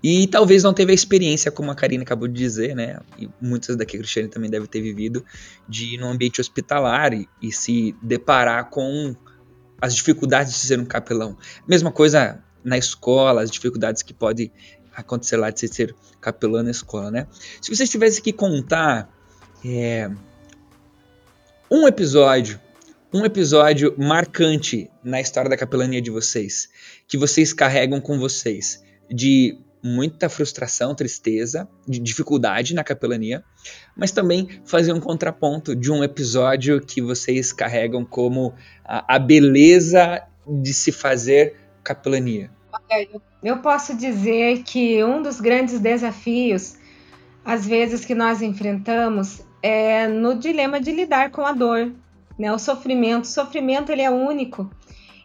[SPEAKER 1] e talvez não teve a experiência, como a Karina acabou de dizer, né? E muitas daqui a Cristiane também deve ter vivido, de ir num ambiente hospitalar e, e se deparar com as dificuldades de ser um capelão. Mesma coisa na escola, as dificuldades que pode acontecer lá de ser capelão na escola, né? Se vocês tivessem que contar é, um episódio um episódio marcante na história da capelania de vocês, que vocês carregam com vocês, de muita frustração, tristeza, de dificuldade na capelania, mas também fazer um contraponto de um episódio que vocês carregam como a, a beleza de se fazer capelania.
[SPEAKER 3] Eu posso dizer que um dos grandes desafios, às vezes, que nós enfrentamos é no dilema de lidar com a dor, né? O sofrimento, o sofrimento ele é único.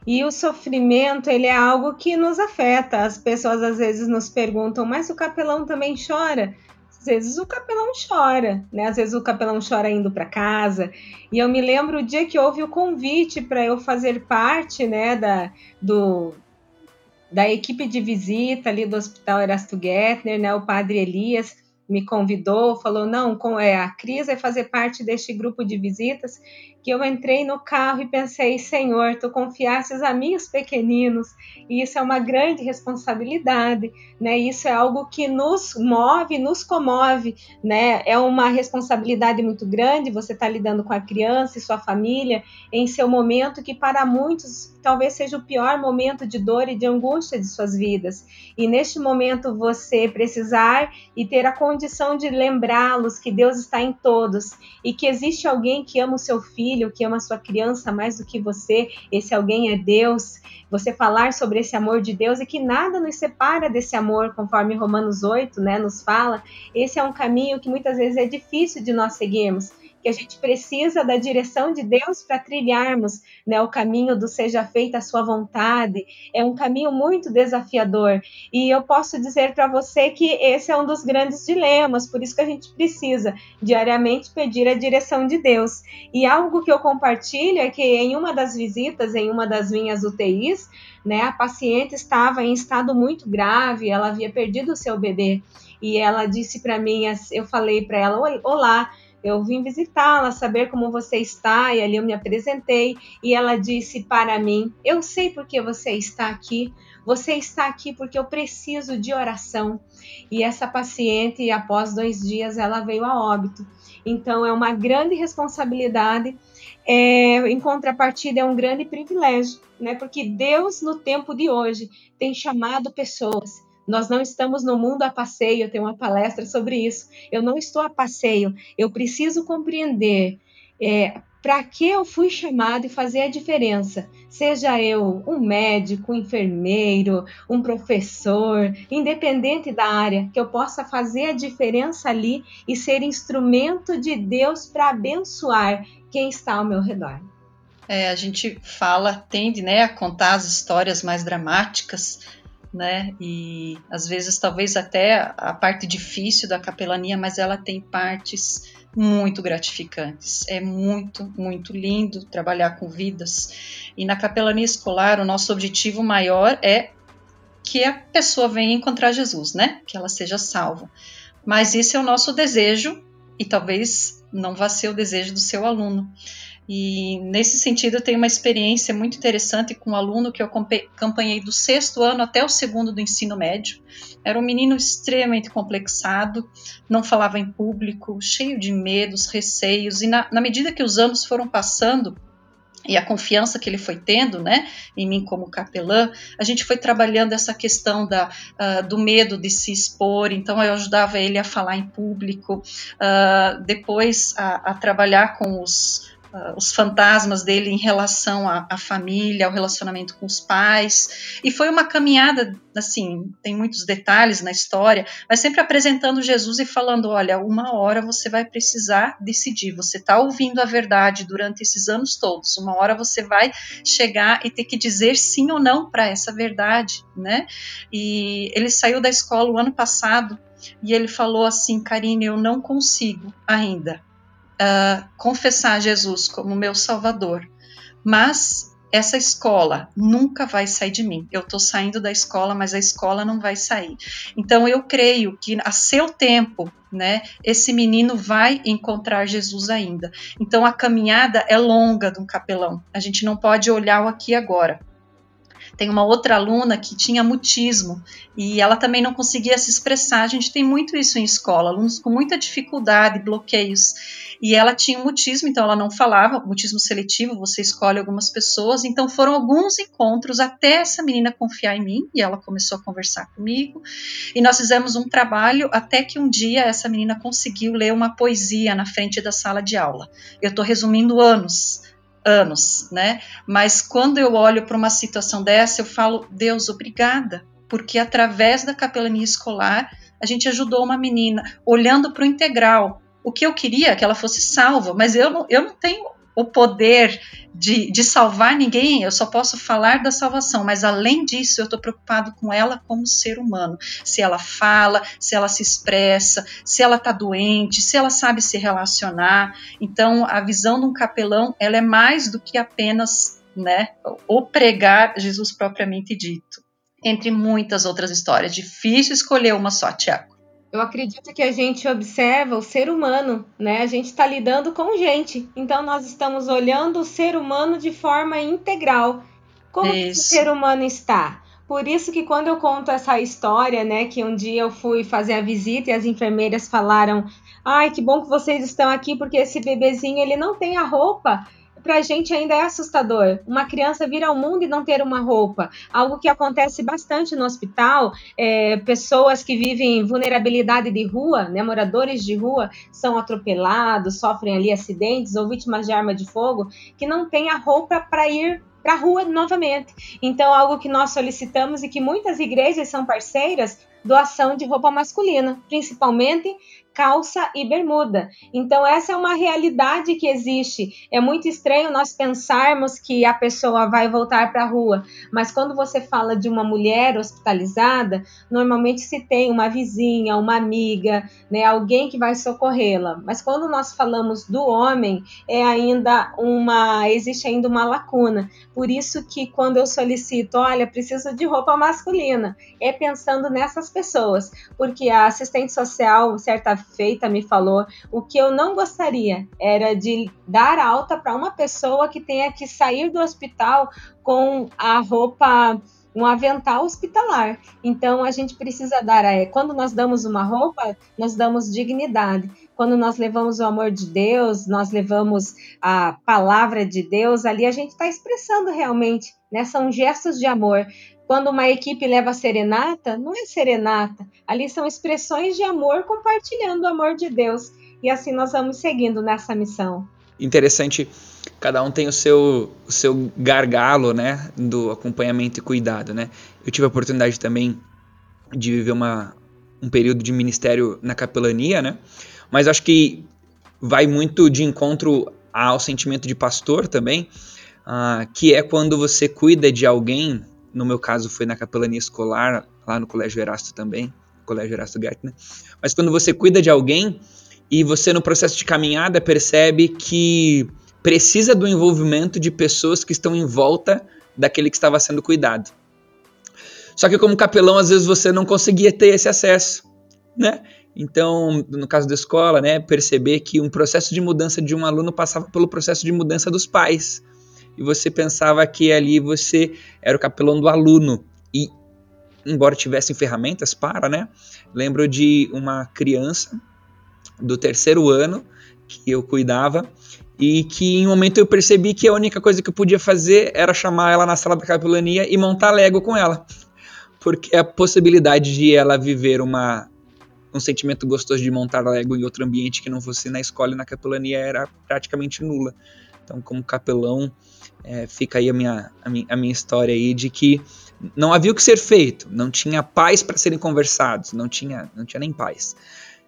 [SPEAKER 3] E o sofrimento, ele é algo que nos afeta. As pessoas às vezes nos perguntam, mas o capelão também chora? Às vezes o capelão chora, né? Às vezes o capelão chora indo para casa. E eu me lembro o dia que houve o convite para eu fazer parte, né, da, do, da equipe de visita ali do Hospital Erasto Gettner, né? O padre Elias me convidou, falou: não, com, é, a Cris vai fazer parte deste grupo de visitas que eu entrei no carro e pensei, Senhor, tu confiasses a mim os pequeninos, e isso é uma grande responsabilidade, né? Isso é algo que nos move, nos comove, né? É uma responsabilidade muito grande você estar tá lidando com a criança e sua família em seu momento que para muitos talvez seja o pior momento de dor e de angústia de suas vidas. E neste momento você precisar e ter a condição de lembrá-los que Deus está em todos e que existe alguém que ama o seu filho filho, que ama sua criança mais do que você, esse alguém é Deus. Você falar sobre esse amor de Deus e que nada nos separa desse amor, conforme Romanos 8, né, nos fala. Esse é um caminho que muitas vezes é difícil de nós seguirmos que a gente precisa da direção de Deus para trilharmos né, o caminho do seja feita a sua vontade. É um caminho muito desafiador. E eu posso dizer para você que esse é um dos grandes dilemas, por isso que a gente precisa diariamente pedir a direção de Deus. E algo que eu compartilho é que em uma das visitas, em uma das minhas UTIs, né, a paciente estava em estado muito grave, ela havia perdido o seu bebê. E ela disse para mim, eu falei para ela: Olá, eu vim visitá-la, saber como você está, e ali eu me apresentei, e ela disse para mim: Eu sei por que você está aqui. Você está aqui porque eu preciso de oração. E essa paciente, após dois dias, ela veio a óbito. Então, é uma grande responsabilidade. É, em contrapartida, é um grande privilégio, né? Porque Deus, no tempo de hoje, tem chamado pessoas nós não estamos no mundo a passeio, tenho uma palestra sobre isso. Eu não estou a passeio, eu preciso compreender é, para que eu fui chamado e fazer a diferença. Seja eu um médico, um enfermeiro, um professor, independente da área, que eu possa fazer a diferença ali e ser instrumento de Deus para abençoar quem está ao meu redor.
[SPEAKER 2] É, a gente fala, tende né, a contar as histórias mais dramáticas, né? E às vezes talvez até a parte difícil da capelania, mas ela tem partes muito gratificantes. É muito, muito lindo trabalhar com vidas. E na capelania escolar, o nosso objetivo maior é que a pessoa venha encontrar Jesus, né? Que ela seja salva. Mas esse é o nosso desejo e talvez não vá ser o desejo do seu aluno. E nesse sentido, eu tenho uma experiência muito interessante com um aluno que eu acompanhei do sexto ano até o segundo do ensino médio. Era um menino extremamente complexado, não falava em público, cheio de medos, receios, e na, na medida que os anos foram passando, e a confiança que ele foi tendo, né, em mim como capelã, a gente foi trabalhando essa questão da, uh, do medo de se expor, então eu ajudava ele a falar em público, uh, depois a, a, trabalhar com os, uh, os fantasmas dele em relação à, à, família, ao relacionamento com os pais. E foi uma caminhada, assim, tem muitos detalhes na história, mas sempre apresentando Jesus e falando: olha, uma hora você vai precisar decidir. Você está ouvindo a verdade durante esses anos todos. Uma hora você vai chegar e ter que dizer sim ou não para essa verdade, né? E ele saiu da escola o ano passado. E ele falou assim, Karine, eu não consigo ainda uh, confessar Jesus como meu Salvador, mas essa escola nunca vai sair de mim. Eu estou saindo da escola, mas a escola não vai sair. Então eu creio que a seu tempo, né, esse menino vai encontrar Jesus ainda. Então a caminhada é longa de um capelão. A gente não pode olhar o aqui agora. Tem uma outra aluna que tinha mutismo e ela também não conseguia se expressar. A gente tem muito isso em escola, alunos com muita dificuldade, bloqueios. E ela tinha mutismo, então ela não falava, mutismo seletivo, você escolhe algumas pessoas. Então foram alguns encontros até essa menina confiar em mim e ela começou a conversar comigo. E nós fizemos um trabalho até que um dia essa menina conseguiu ler uma poesia na frente da sala de aula. Eu estou resumindo anos anos, né? Mas quando eu olho para uma situação dessa, eu falo, Deus, obrigada, porque através da capelania escolar a gente ajudou uma menina olhando para o integral. O que eu queria é que ela fosse salva, mas eu não, eu não tenho o poder de, de salvar ninguém, eu só posso falar da salvação, mas além disso, eu estou preocupado com ela como ser humano. Se ela fala, se ela se expressa, se ela está doente, se ela sabe se relacionar. Então, a visão de um capelão, ela é mais do que apenas né, o pregar Jesus propriamente dito. Entre muitas outras histórias. Difícil escolher uma só, Tiago.
[SPEAKER 3] Eu acredito que a gente observa o ser humano, né? A gente está lidando com gente. Então nós estamos olhando o ser humano de forma integral. Como o ser humano está? Por isso que quando eu conto essa história, né, que um dia eu fui fazer a visita e as enfermeiras falaram: "Ai, que bom que vocês estão aqui porque esse bebezinho ele não tem a roupa para a gente ainda é assustador. Uma criança vir ao mundo e não ter uma roupa. Algo que acontece bastante no hospital. É, pessoas que vivem vulnerabilidade de rua, né, moradores de rua, são atropelados, sofrem ali acidentes ou vítimas de arma de fogo, que não têm a roupa para ir para a rua novamente. Então, algo que nós solicitamos e que muitas igrejas são parceiras, doação de roupa masculina, principalmente calça e bermuda. Então, essa é uma realidade que existe. É muito estranho nós pensarmos que a pessoa vai voltar para a rua, mas quando você fala de uma mulher hospitalizada, normalmente se tem uma vizinha, uma amiga, né, alguém que vai socorrê-la. Mas quando nós falamos do homem, é ainda uma existe ainda uma lacuna. Por isso que quando eu solicito, olha, preciso de roupa masculina, é pensando nessas pessoas, porque a assistente social certa feita me falou, o que eu não gostaria era de dar alta para uma pessoa que tenha que sair do hospital com a roupa um avental hospitalar. Então a gente precisa dar, é, quando nós damos uma roupa, nós damos dignidade. Quando nós levamos o amor de Deus, nós levamos a palavra de Deus, ali a gente está expressando realmente, né? São gestos de amor. Quando uma equipe leva serenata, não é serenata, ali são expressões de amor compartilhando o amor de Deus. E assim nós vamos seguindo nessa missão.
[SPEAKER 1] Interessante, cada um tem o seu, o seu gargalo, né, do acompanhamento e cuidado, né. Eu tive a oportunidade também de viver uma, um período de ministério na capelania, né, mas acho que vai muito de encontro ao sentimento de pastor também, uh, que é quando você cuida de alguém no meu caso foi na capelania escolar, lá no Colégio Erasto também, Colégio Erasto Gertner. Mas quando você cuida de alguém e você no processo de caminhada percebe que precisa do envolvimento de pessoas que estão em volta daquele que estava sendo cuidado. Só que como capelão, às vezes você não conseguia ter esse acesso, né? Então, no caso da escola, né, perceber que um processo de mudança de um aluno passava pelo processo de mudança dos pais. E você pensava que ali você era o capelão do aluno. E, embora tivessem ferramentas para, né? Lembro de uma criança do terceiro ano que eu cuidava e que em um momento eu percebi que a única coisa que eu podia fazer era chamar ela na sala da capelania e montar Lego com ela. Porque a possibilidade de ela viver uma um sentimento gostoso de montar Lego em outro ambiente que não fosse na escola e na capelania era praticamente nula. Então, como capelão, é, fica aí a minha, a minha, a, minha, história aí de que não havia o que ser feito, não tinha pais para serem conversados, não tinha, não tinha nem pais.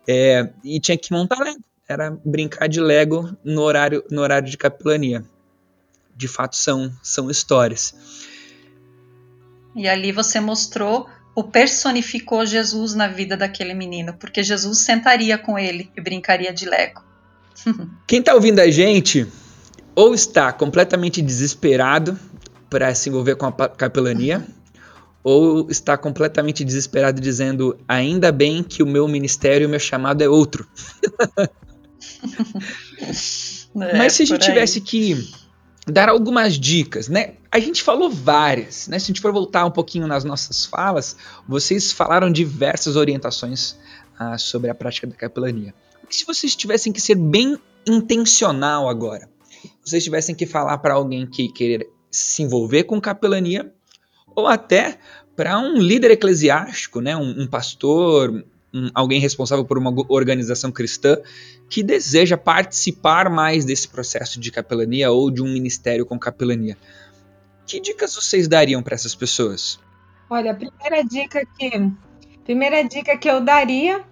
[SPEAKER 1] É, e tinha que montar Lego, era brincar de Lego no horário, no horário de capelania. De fato, são, são histórias.
[SPEAKER 2] E ali você mostrou o personificou Jesus na vida daquele menino, porque Jesus sentaria com ele e brincaria de Lego.
[SPEAKER 1] Quem está ouvindo a gente ou está completamente desesperado para se envolver com a capelania, ou está completamente desesperado dizendo: ainda bem que o meu ministério, o meu chamado é outro. é, Mas se a gente tivesse que dar algumas dicas, né? A gente falou várias, né? Se a gente for voltar um pouquinho nas nossas falas, vocês falaram diversas orientações ah, sobre a prática da capelania. E se vocês tivessem que ser bem intencional agora, vocês tivessem que falar para alguém que querer se envolver com capelania, ou até para um líder eclesiástico, né? um, um pastor, um, alguém responsável por uma organização cristã que deseja participar mais desse processo de capelania ou de um ministério com capelania. Que dicas vocês dariam para essas pessoas?
[SPEAKER 3] Olha, a primeira dica que primeira dica que eu daria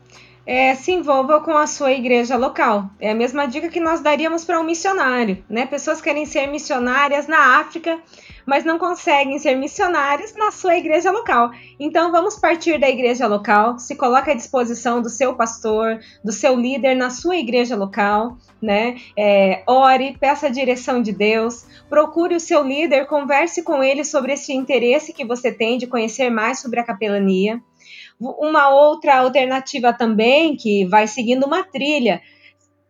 [SPEAKER 3] é, se envolva com a sua igreja local. É a mesma dica que nós daríamos para um missionário, né? Pessoas querem ser missionárias na África, mas não conseguem ser missionários na sua igreja local. Então vamos partir da igreja local, se coloque à disposição do seu pastor, do seu líder na sua igreja local, né? É, ore, peça a direção de Deus, procure o seu líder, converse com ele sobre esse interesse que você tem de conhecer mais sobre a capelania. Uma outra alternativa também, que vai seguindo uma trilha,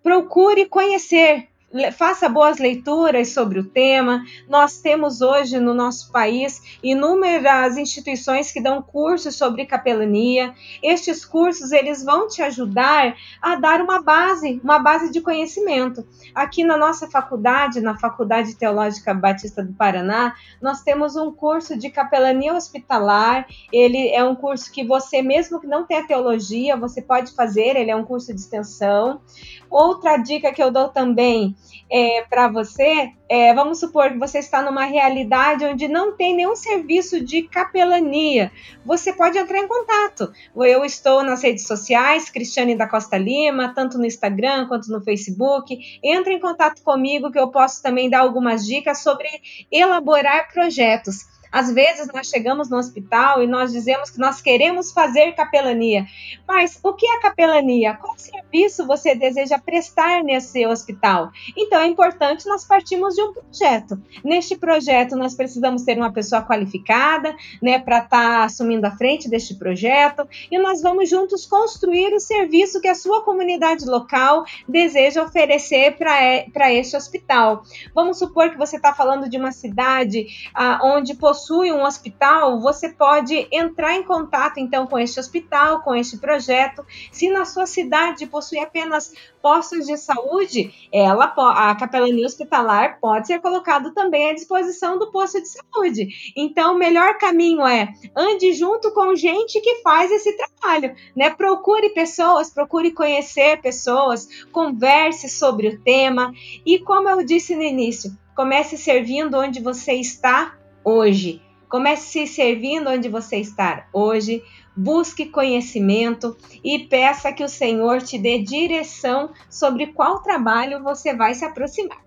[SPEAKER 3] procure conhecer faça boas leituras sobre o tema. Nós temos hoje no nosso país inúmeras instituições que dão cursos sobre capelania. Estes cursos eles vão te ajudar a dar uma base, uma base de conhecimento. Aqui na nossa faculdade, na Faculdade Teológica Batista do Paraná, nós temos um curso de capelania hospitalar. Ele é um curso que você mesmo que não tenha teologia, você pode fazer, ele é um curso de extensão. Outra dica que eu dou também é, para você, é, vamos supor que você está numa realidade onde não tem nenhum serviço de capelania. Você pode entrar em contato. Eu estou nas redes sociais, Cristiane da Costa Lima, tanto no Instagram quanto no Facebook. Entre em contato comigo que eu posso também dar algumas dicas sobre elaborar projetos. Às vezes nós chegamos no hospital e nós dizemos que nós queremos fazer capelania. Mas o que é capelania? Qual serviço você deseja prestar nesse hospital? Então é importante nós partirmos de um projeto. Neste projeto nós precisamos ter uma pessoa qualificada, né, para estar tá assumindo a frente deste projeto e nós vamos juntos construir o serviço que a sua comunidade local deseja oferecer para este hospital. Vamos supor que você está falando de uma cidade ah, onde possui possui um hospital, você pode entrar em contato então com este hospital, com este projeto. Se na sua cidade possui apenas postos de saúde, ela a capelania hospitalar pode ser colocado também à disposição do posto de saúde. Então, o melhor caminho é ande junto com gente que faz esse trabalho, né? Procure pessoas, procure conhecer pessoas, converse sobre o tema e como eu disse no início, comece servindo onde você está hoje. Comece se servindo onde você está hoje. Busque conhecimento e peça que o Senhor te dê direção sobre qual trabalho você vai se aproximar.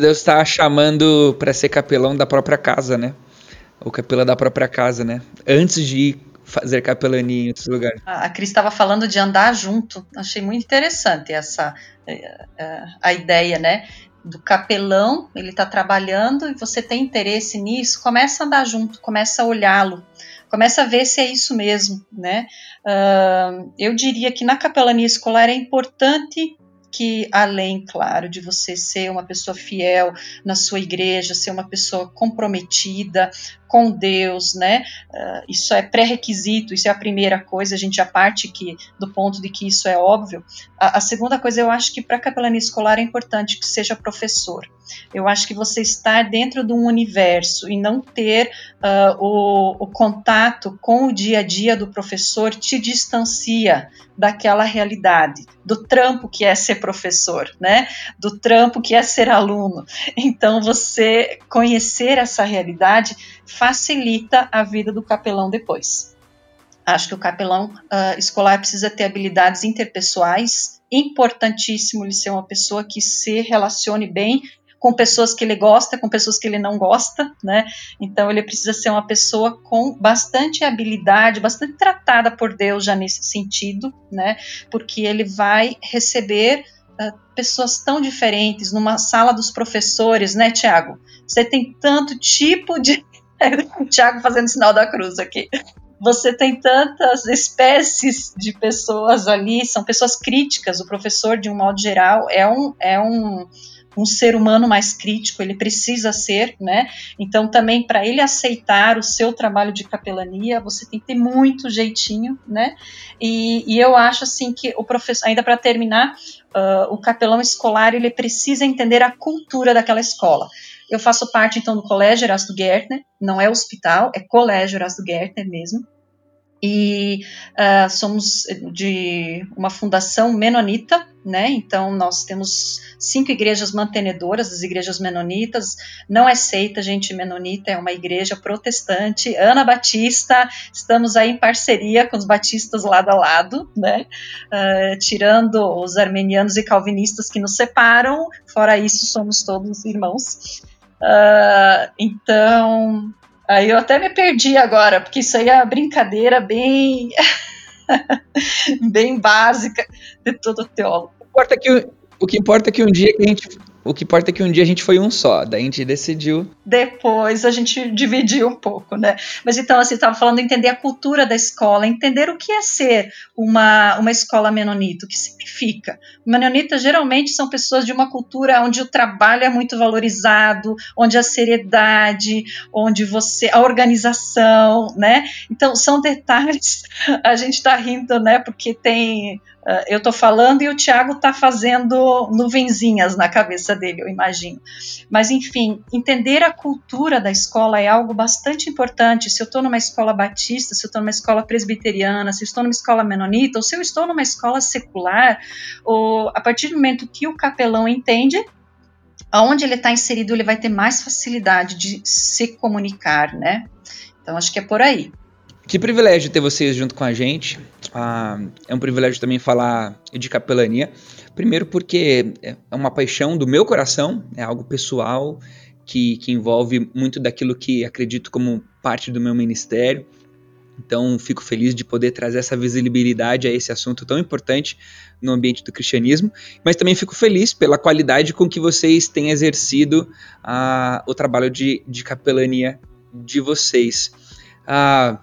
[SPEAKER 1] Deus está chamando para ser capelão da própria casa, né? Ou capelã da própria casa, né? Antes de fazer capelania em outros lugares.
[SPEAKER 2] A Cris estava falando de andar junto, achei muito interessante essa eh, eh, a ideia, né? Do capelão, ele está trabalhando e você tem interesse nisso, começa a andar junto, começa a olhá-lo, começa a ver se é isso mesmo, né? Uh, eu diria que na capelania escolar é importante que além, claro, de você ser uma pessoa fiel na sua igreja, ser uma pessoa comprometida com Deus, né? Uh, isso é pré-requisito, isso é a primeira coisa, a gente já parte que, do ponto de que isso é óbvio. A, a segunda coisa, eu acho que para a capelania escolar é importante que seja professor. Eu acho que você estar dentro de um universo e não ter uh, o, o contato com o dia a dia do professor te distancia daquela realidade, do trampo que é ser professor, né? Do trampo que é ser aluno. Então, você conhecer essa realidade facilita a vida do capelão depois. Acho que o capelão uh, escolar precisa ter habilidades interpessoais. Importantíssimo ele ser uma pessoa que se relacione bem com pessoas que ele gosta, com pessoas que ele não gosta, né? Então ele precisa ser uma pessoa com bastante habilidade, bastante tratada por Deus já nesse sentido, né? Porque ele vai receber uh, pessoas tão diferentes numa sala dos professores, né, Tiago? Você tem tanto tipo de o Thiago fazendo sinal da cruz aqui. Você tem tantas espécies de pessoas ali, são pessoas críticas. O professor, de um modo geral, é um, é um, um ser humano mais crítico, ele precisa ser, né? Então, também para ele aceitar o seu trabalho de capelania, você tem que ter muito jeitinho, né? E, e eu acho assim que o professor, ainda para terminar, uh, o capelão escolar ele precisa entender a cultura daquela escola. Eu faço parte, então, do Colégio Erasto Gärtner, não é hospital, é Colégio Erasto Gärtner mesmo. E uh, somos de uma fundação menonita, né? Então, nós temos cinco igrejas mantenedoras, as igrejas menonitas. Não é seita, gente, menonita é uma igreja protestante. Ana Batista, estamos aí em parceria com os batistas lado a lado, né? Uh, tirando os armenianos e calvinistas que nos separam, fora isso, somos todos irmãos. Uh, então, aí eu até me perdi agora, porque isso aí é uma brincadeira bem, bem básica de todo teólogo.
[SPEAKER 1] O que importa é que, o que, importa é que um dia que a gente o que importa é que um dia a gente foi um só, daí a gente decidiu.
[SPEAKER 2] Depois a gente dividiu um pouco, né? Mas então, assim, estava falando de entender a cultura da escola, entender o que é ser uma, uma escola menonita, o que significa. Menonitas geralmente são pessoas de uma cultura onde o trabalho é muito valorizado, onde a seriedade, onde você. a organização, né? Então, são detalhes. A gente está rindo, né? Porque tem eu estou falando e o Tiago está fazendo nuvenzinhas na cabeça dele, eu imagino. Mas, enfim, entender a cultura da escola é algo bastante importante. Se eu estou numa escola batista, se eu estou numa escola presbiteriana, se eu estou numa escola menonita, ou se eu estou numa escola secular, ou, a partir do momento que o capelão entende, aonde ele está inserido, ele vai ter mais facilidade de se comunicar, né? Então, acho que é por aí.
[SPEAKER 1] Que privilégio ter vocês junto com a gente. Ah, é um privilégio também falar de capelania. Primeiro, porque é uma paixão do meu coração, é algo pessoal que, que envolve muito daquilo que acredito como parte do meu ministério. Então, fico feliz de poder trazer essa visibilidade a esse assunto tão importante no ambiente do cristianismo, mas também fico feliz pela qualidade com que vocês têm exercido ah, o trabalho de, de capelania de vocês. Ah,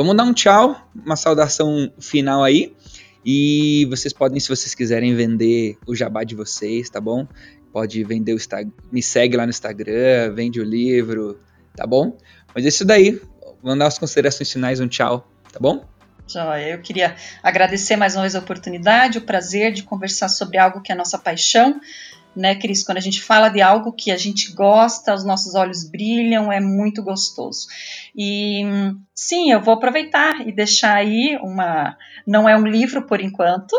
[SPEAKER 1] Vamos dar um tchau, uma saudação final aí. E vocês podem, se vocês quiserem vender o jabá de vocês, tá bom? Pode vender o Instagram, me segue lá no Instagram, vende o livro, tá bom? Mas é isso daí. Vou dar as considerações finais, um tchau, tá bom?
[SPEAKER 2] Joia, eu queria agradecer mais uma vez a oportunidade, o prazer de conversar sobre algo que é a nossa paixão, né, Cris? Quando a gente fala de algo que a gente gosta, os nossos olhos brilham, é muito gostoso. E sim, eu vou aproveitar e deixar aí uma. Não é um livro por enquanto,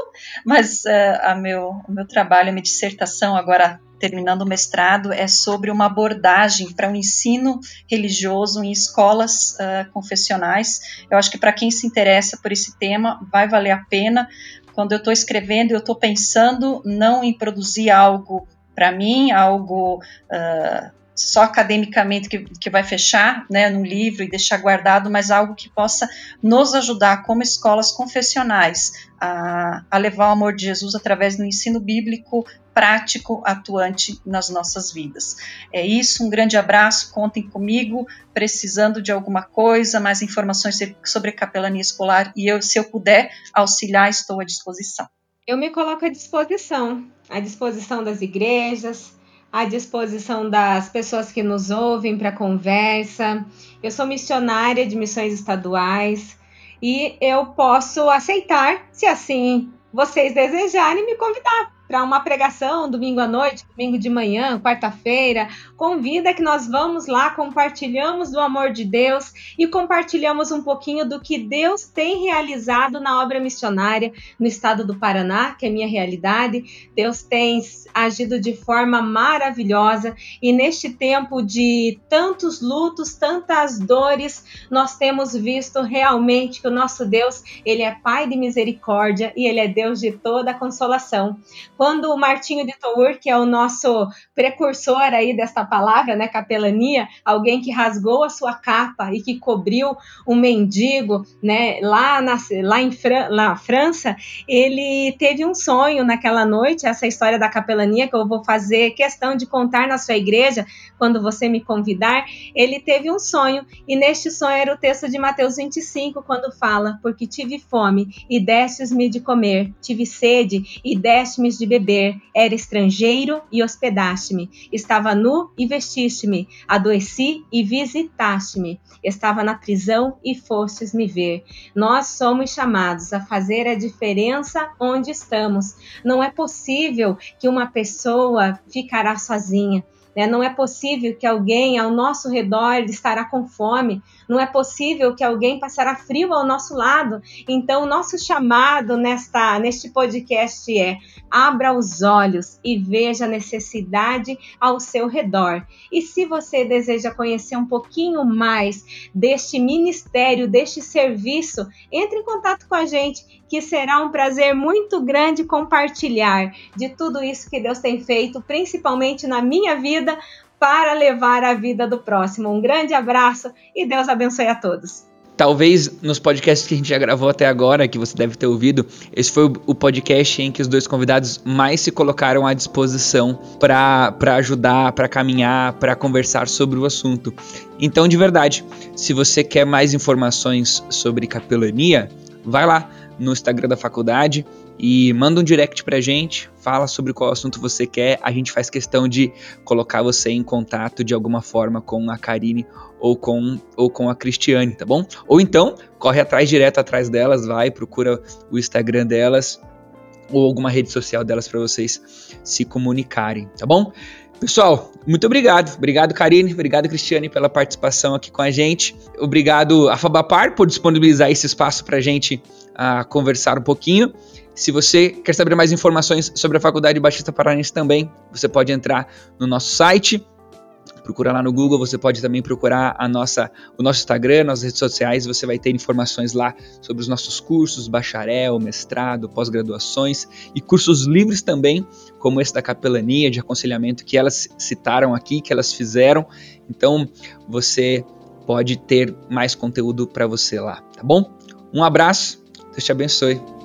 [SPEAKER 2] mas uh, meu, o meu trabalho, a minha dissertação, agora terminando o mestrado, é sobre uma abordagem para o um ensino religioso em escolas uh, confessionais. Eu acho que para quem se interessa por esse tema, vai valer a pena, quando eu estou escrevendo, eu estou pensando não em produzir algo para mim, algo uh, só academicamente que, que vai fechar né, num livro e deixar guardado, mas algo que possa nos ajudar como escolas confessionais a, a levar o amor de Jesus através do ensino bíblico prático, atuante nas nossas vidas. É isso, um grande abraço, contem comigo, precisando de alguma coisa, mais informações sobre capelania escolar e eu, se eu puder auxiliar, estou à disposição.
[SPEAKER 3] Eu me coloco à disposição, à disposição das igrejas, à disposição das pessoas que nos ouvem para conversa. Eu sou missionária de missões estaduais e eu posso aceitar, se assim vocês desejarem, me convidar para uma pregação domingo à noite, domingo de manhã, quarta-feira. Convida que nós vamos lá, compartilhamos do amor de Deus e compartilhamos um pouquinho do que Deus tem realizado na obra missionária no estado do Paraná, que é minha realidade. Deus tem agido de forma maravilhosa e neste tempo de tantos lutos, tantas dores, nós temos visto realmente que o nosso Deus, ele é Pai de misericórdia e ele é Deus de toda consolação quando o Martinho de Tour, que é o nosso precursor aí desta palavra, né, capelania, alguém que rasgou a sua capa e que cobriu um mendigo, né, lá na, lá em Fran na França, ele teve um sonho naquela noite, essa história da capelania que eu vou fazer questão de contar na sua igreja quando você me convidar, ele teve um sonho e neste sonho era o texto de Mateus 25 quando fala: "Porque tive fome e destes-me de comer, tive sede e deste-me de beber, era estrangeiro e hospedaste-me, estava nu e vestiste-me, adoeci e visitaste-me, estava na prisão e fostes me ver. Nós somos chamados a fazer a diferença onde estamos. Não é possível que uma pessoa ficará sozinha. Né? Não é possível que alguém ao nosso redor estará com fome, não é possível que alguém passará frio ao nosso lado. Então, o nosso chamado nesta, neste podcast é: abra os olhos e veja a necessidade ao seu redor. E se você deseja conhecer um pouquinho mais deste ministério, deste serviço, entre em contato com a gente, que será um prazer muito grande compartilhar de tudo isso que Deus tem feito, principalmente na minha vida, para levar a vida do próximo. Um grande abraço e Deus abençoe a todos.
[SPEAKER 1] Talvez nos podcasts que a gente já gravou até agora, que você deve ter ouvido, esse foi o podcast em que os dois convidados mais se colocaram à disposição para ajudar, para caminhar, para conversar sobre o assunto. Então, de verdade, se você quer mais informações sobre capelania, vai lá no Instagram da faculdade e manda um direct pra gente, fala sobre qual assunto você quer, a gente faz questão de colocar você em contato de alguma forma com a Karine ou com, ou com a Cristiane, tá bom? Ou então, corre atrás direto atrás delas, vai, procura o Instagram delas ou alguma rede social delas para vocês se comunicarem, tá bom? Pessoal, muito obrigado. Obrigado, Karine. Obrigado, Cristiane, pela participação aqui com a gente. Obrigado a Fabapar por disponibilizar esse espaço para a gente uh, conversar um pouquinho. Se você quer saber mais informações sobre a Faculdade Batista Paranense também, você pode entrar no nosso site, procura lá no Google, você pode também procurar a nossa, o nosso Instagram, nossas redes sociais, você vai ter informações lá sobre os nossos cursos, bacharel, mestrado, pós-graduações e cursos livres também, como esse da capelania, de aconselhamento que elas citaram aqui, que elas fizeram. Então, você pode ter mais conteúdo para você lá, tá bom? Um abraço, Deus te abençoe.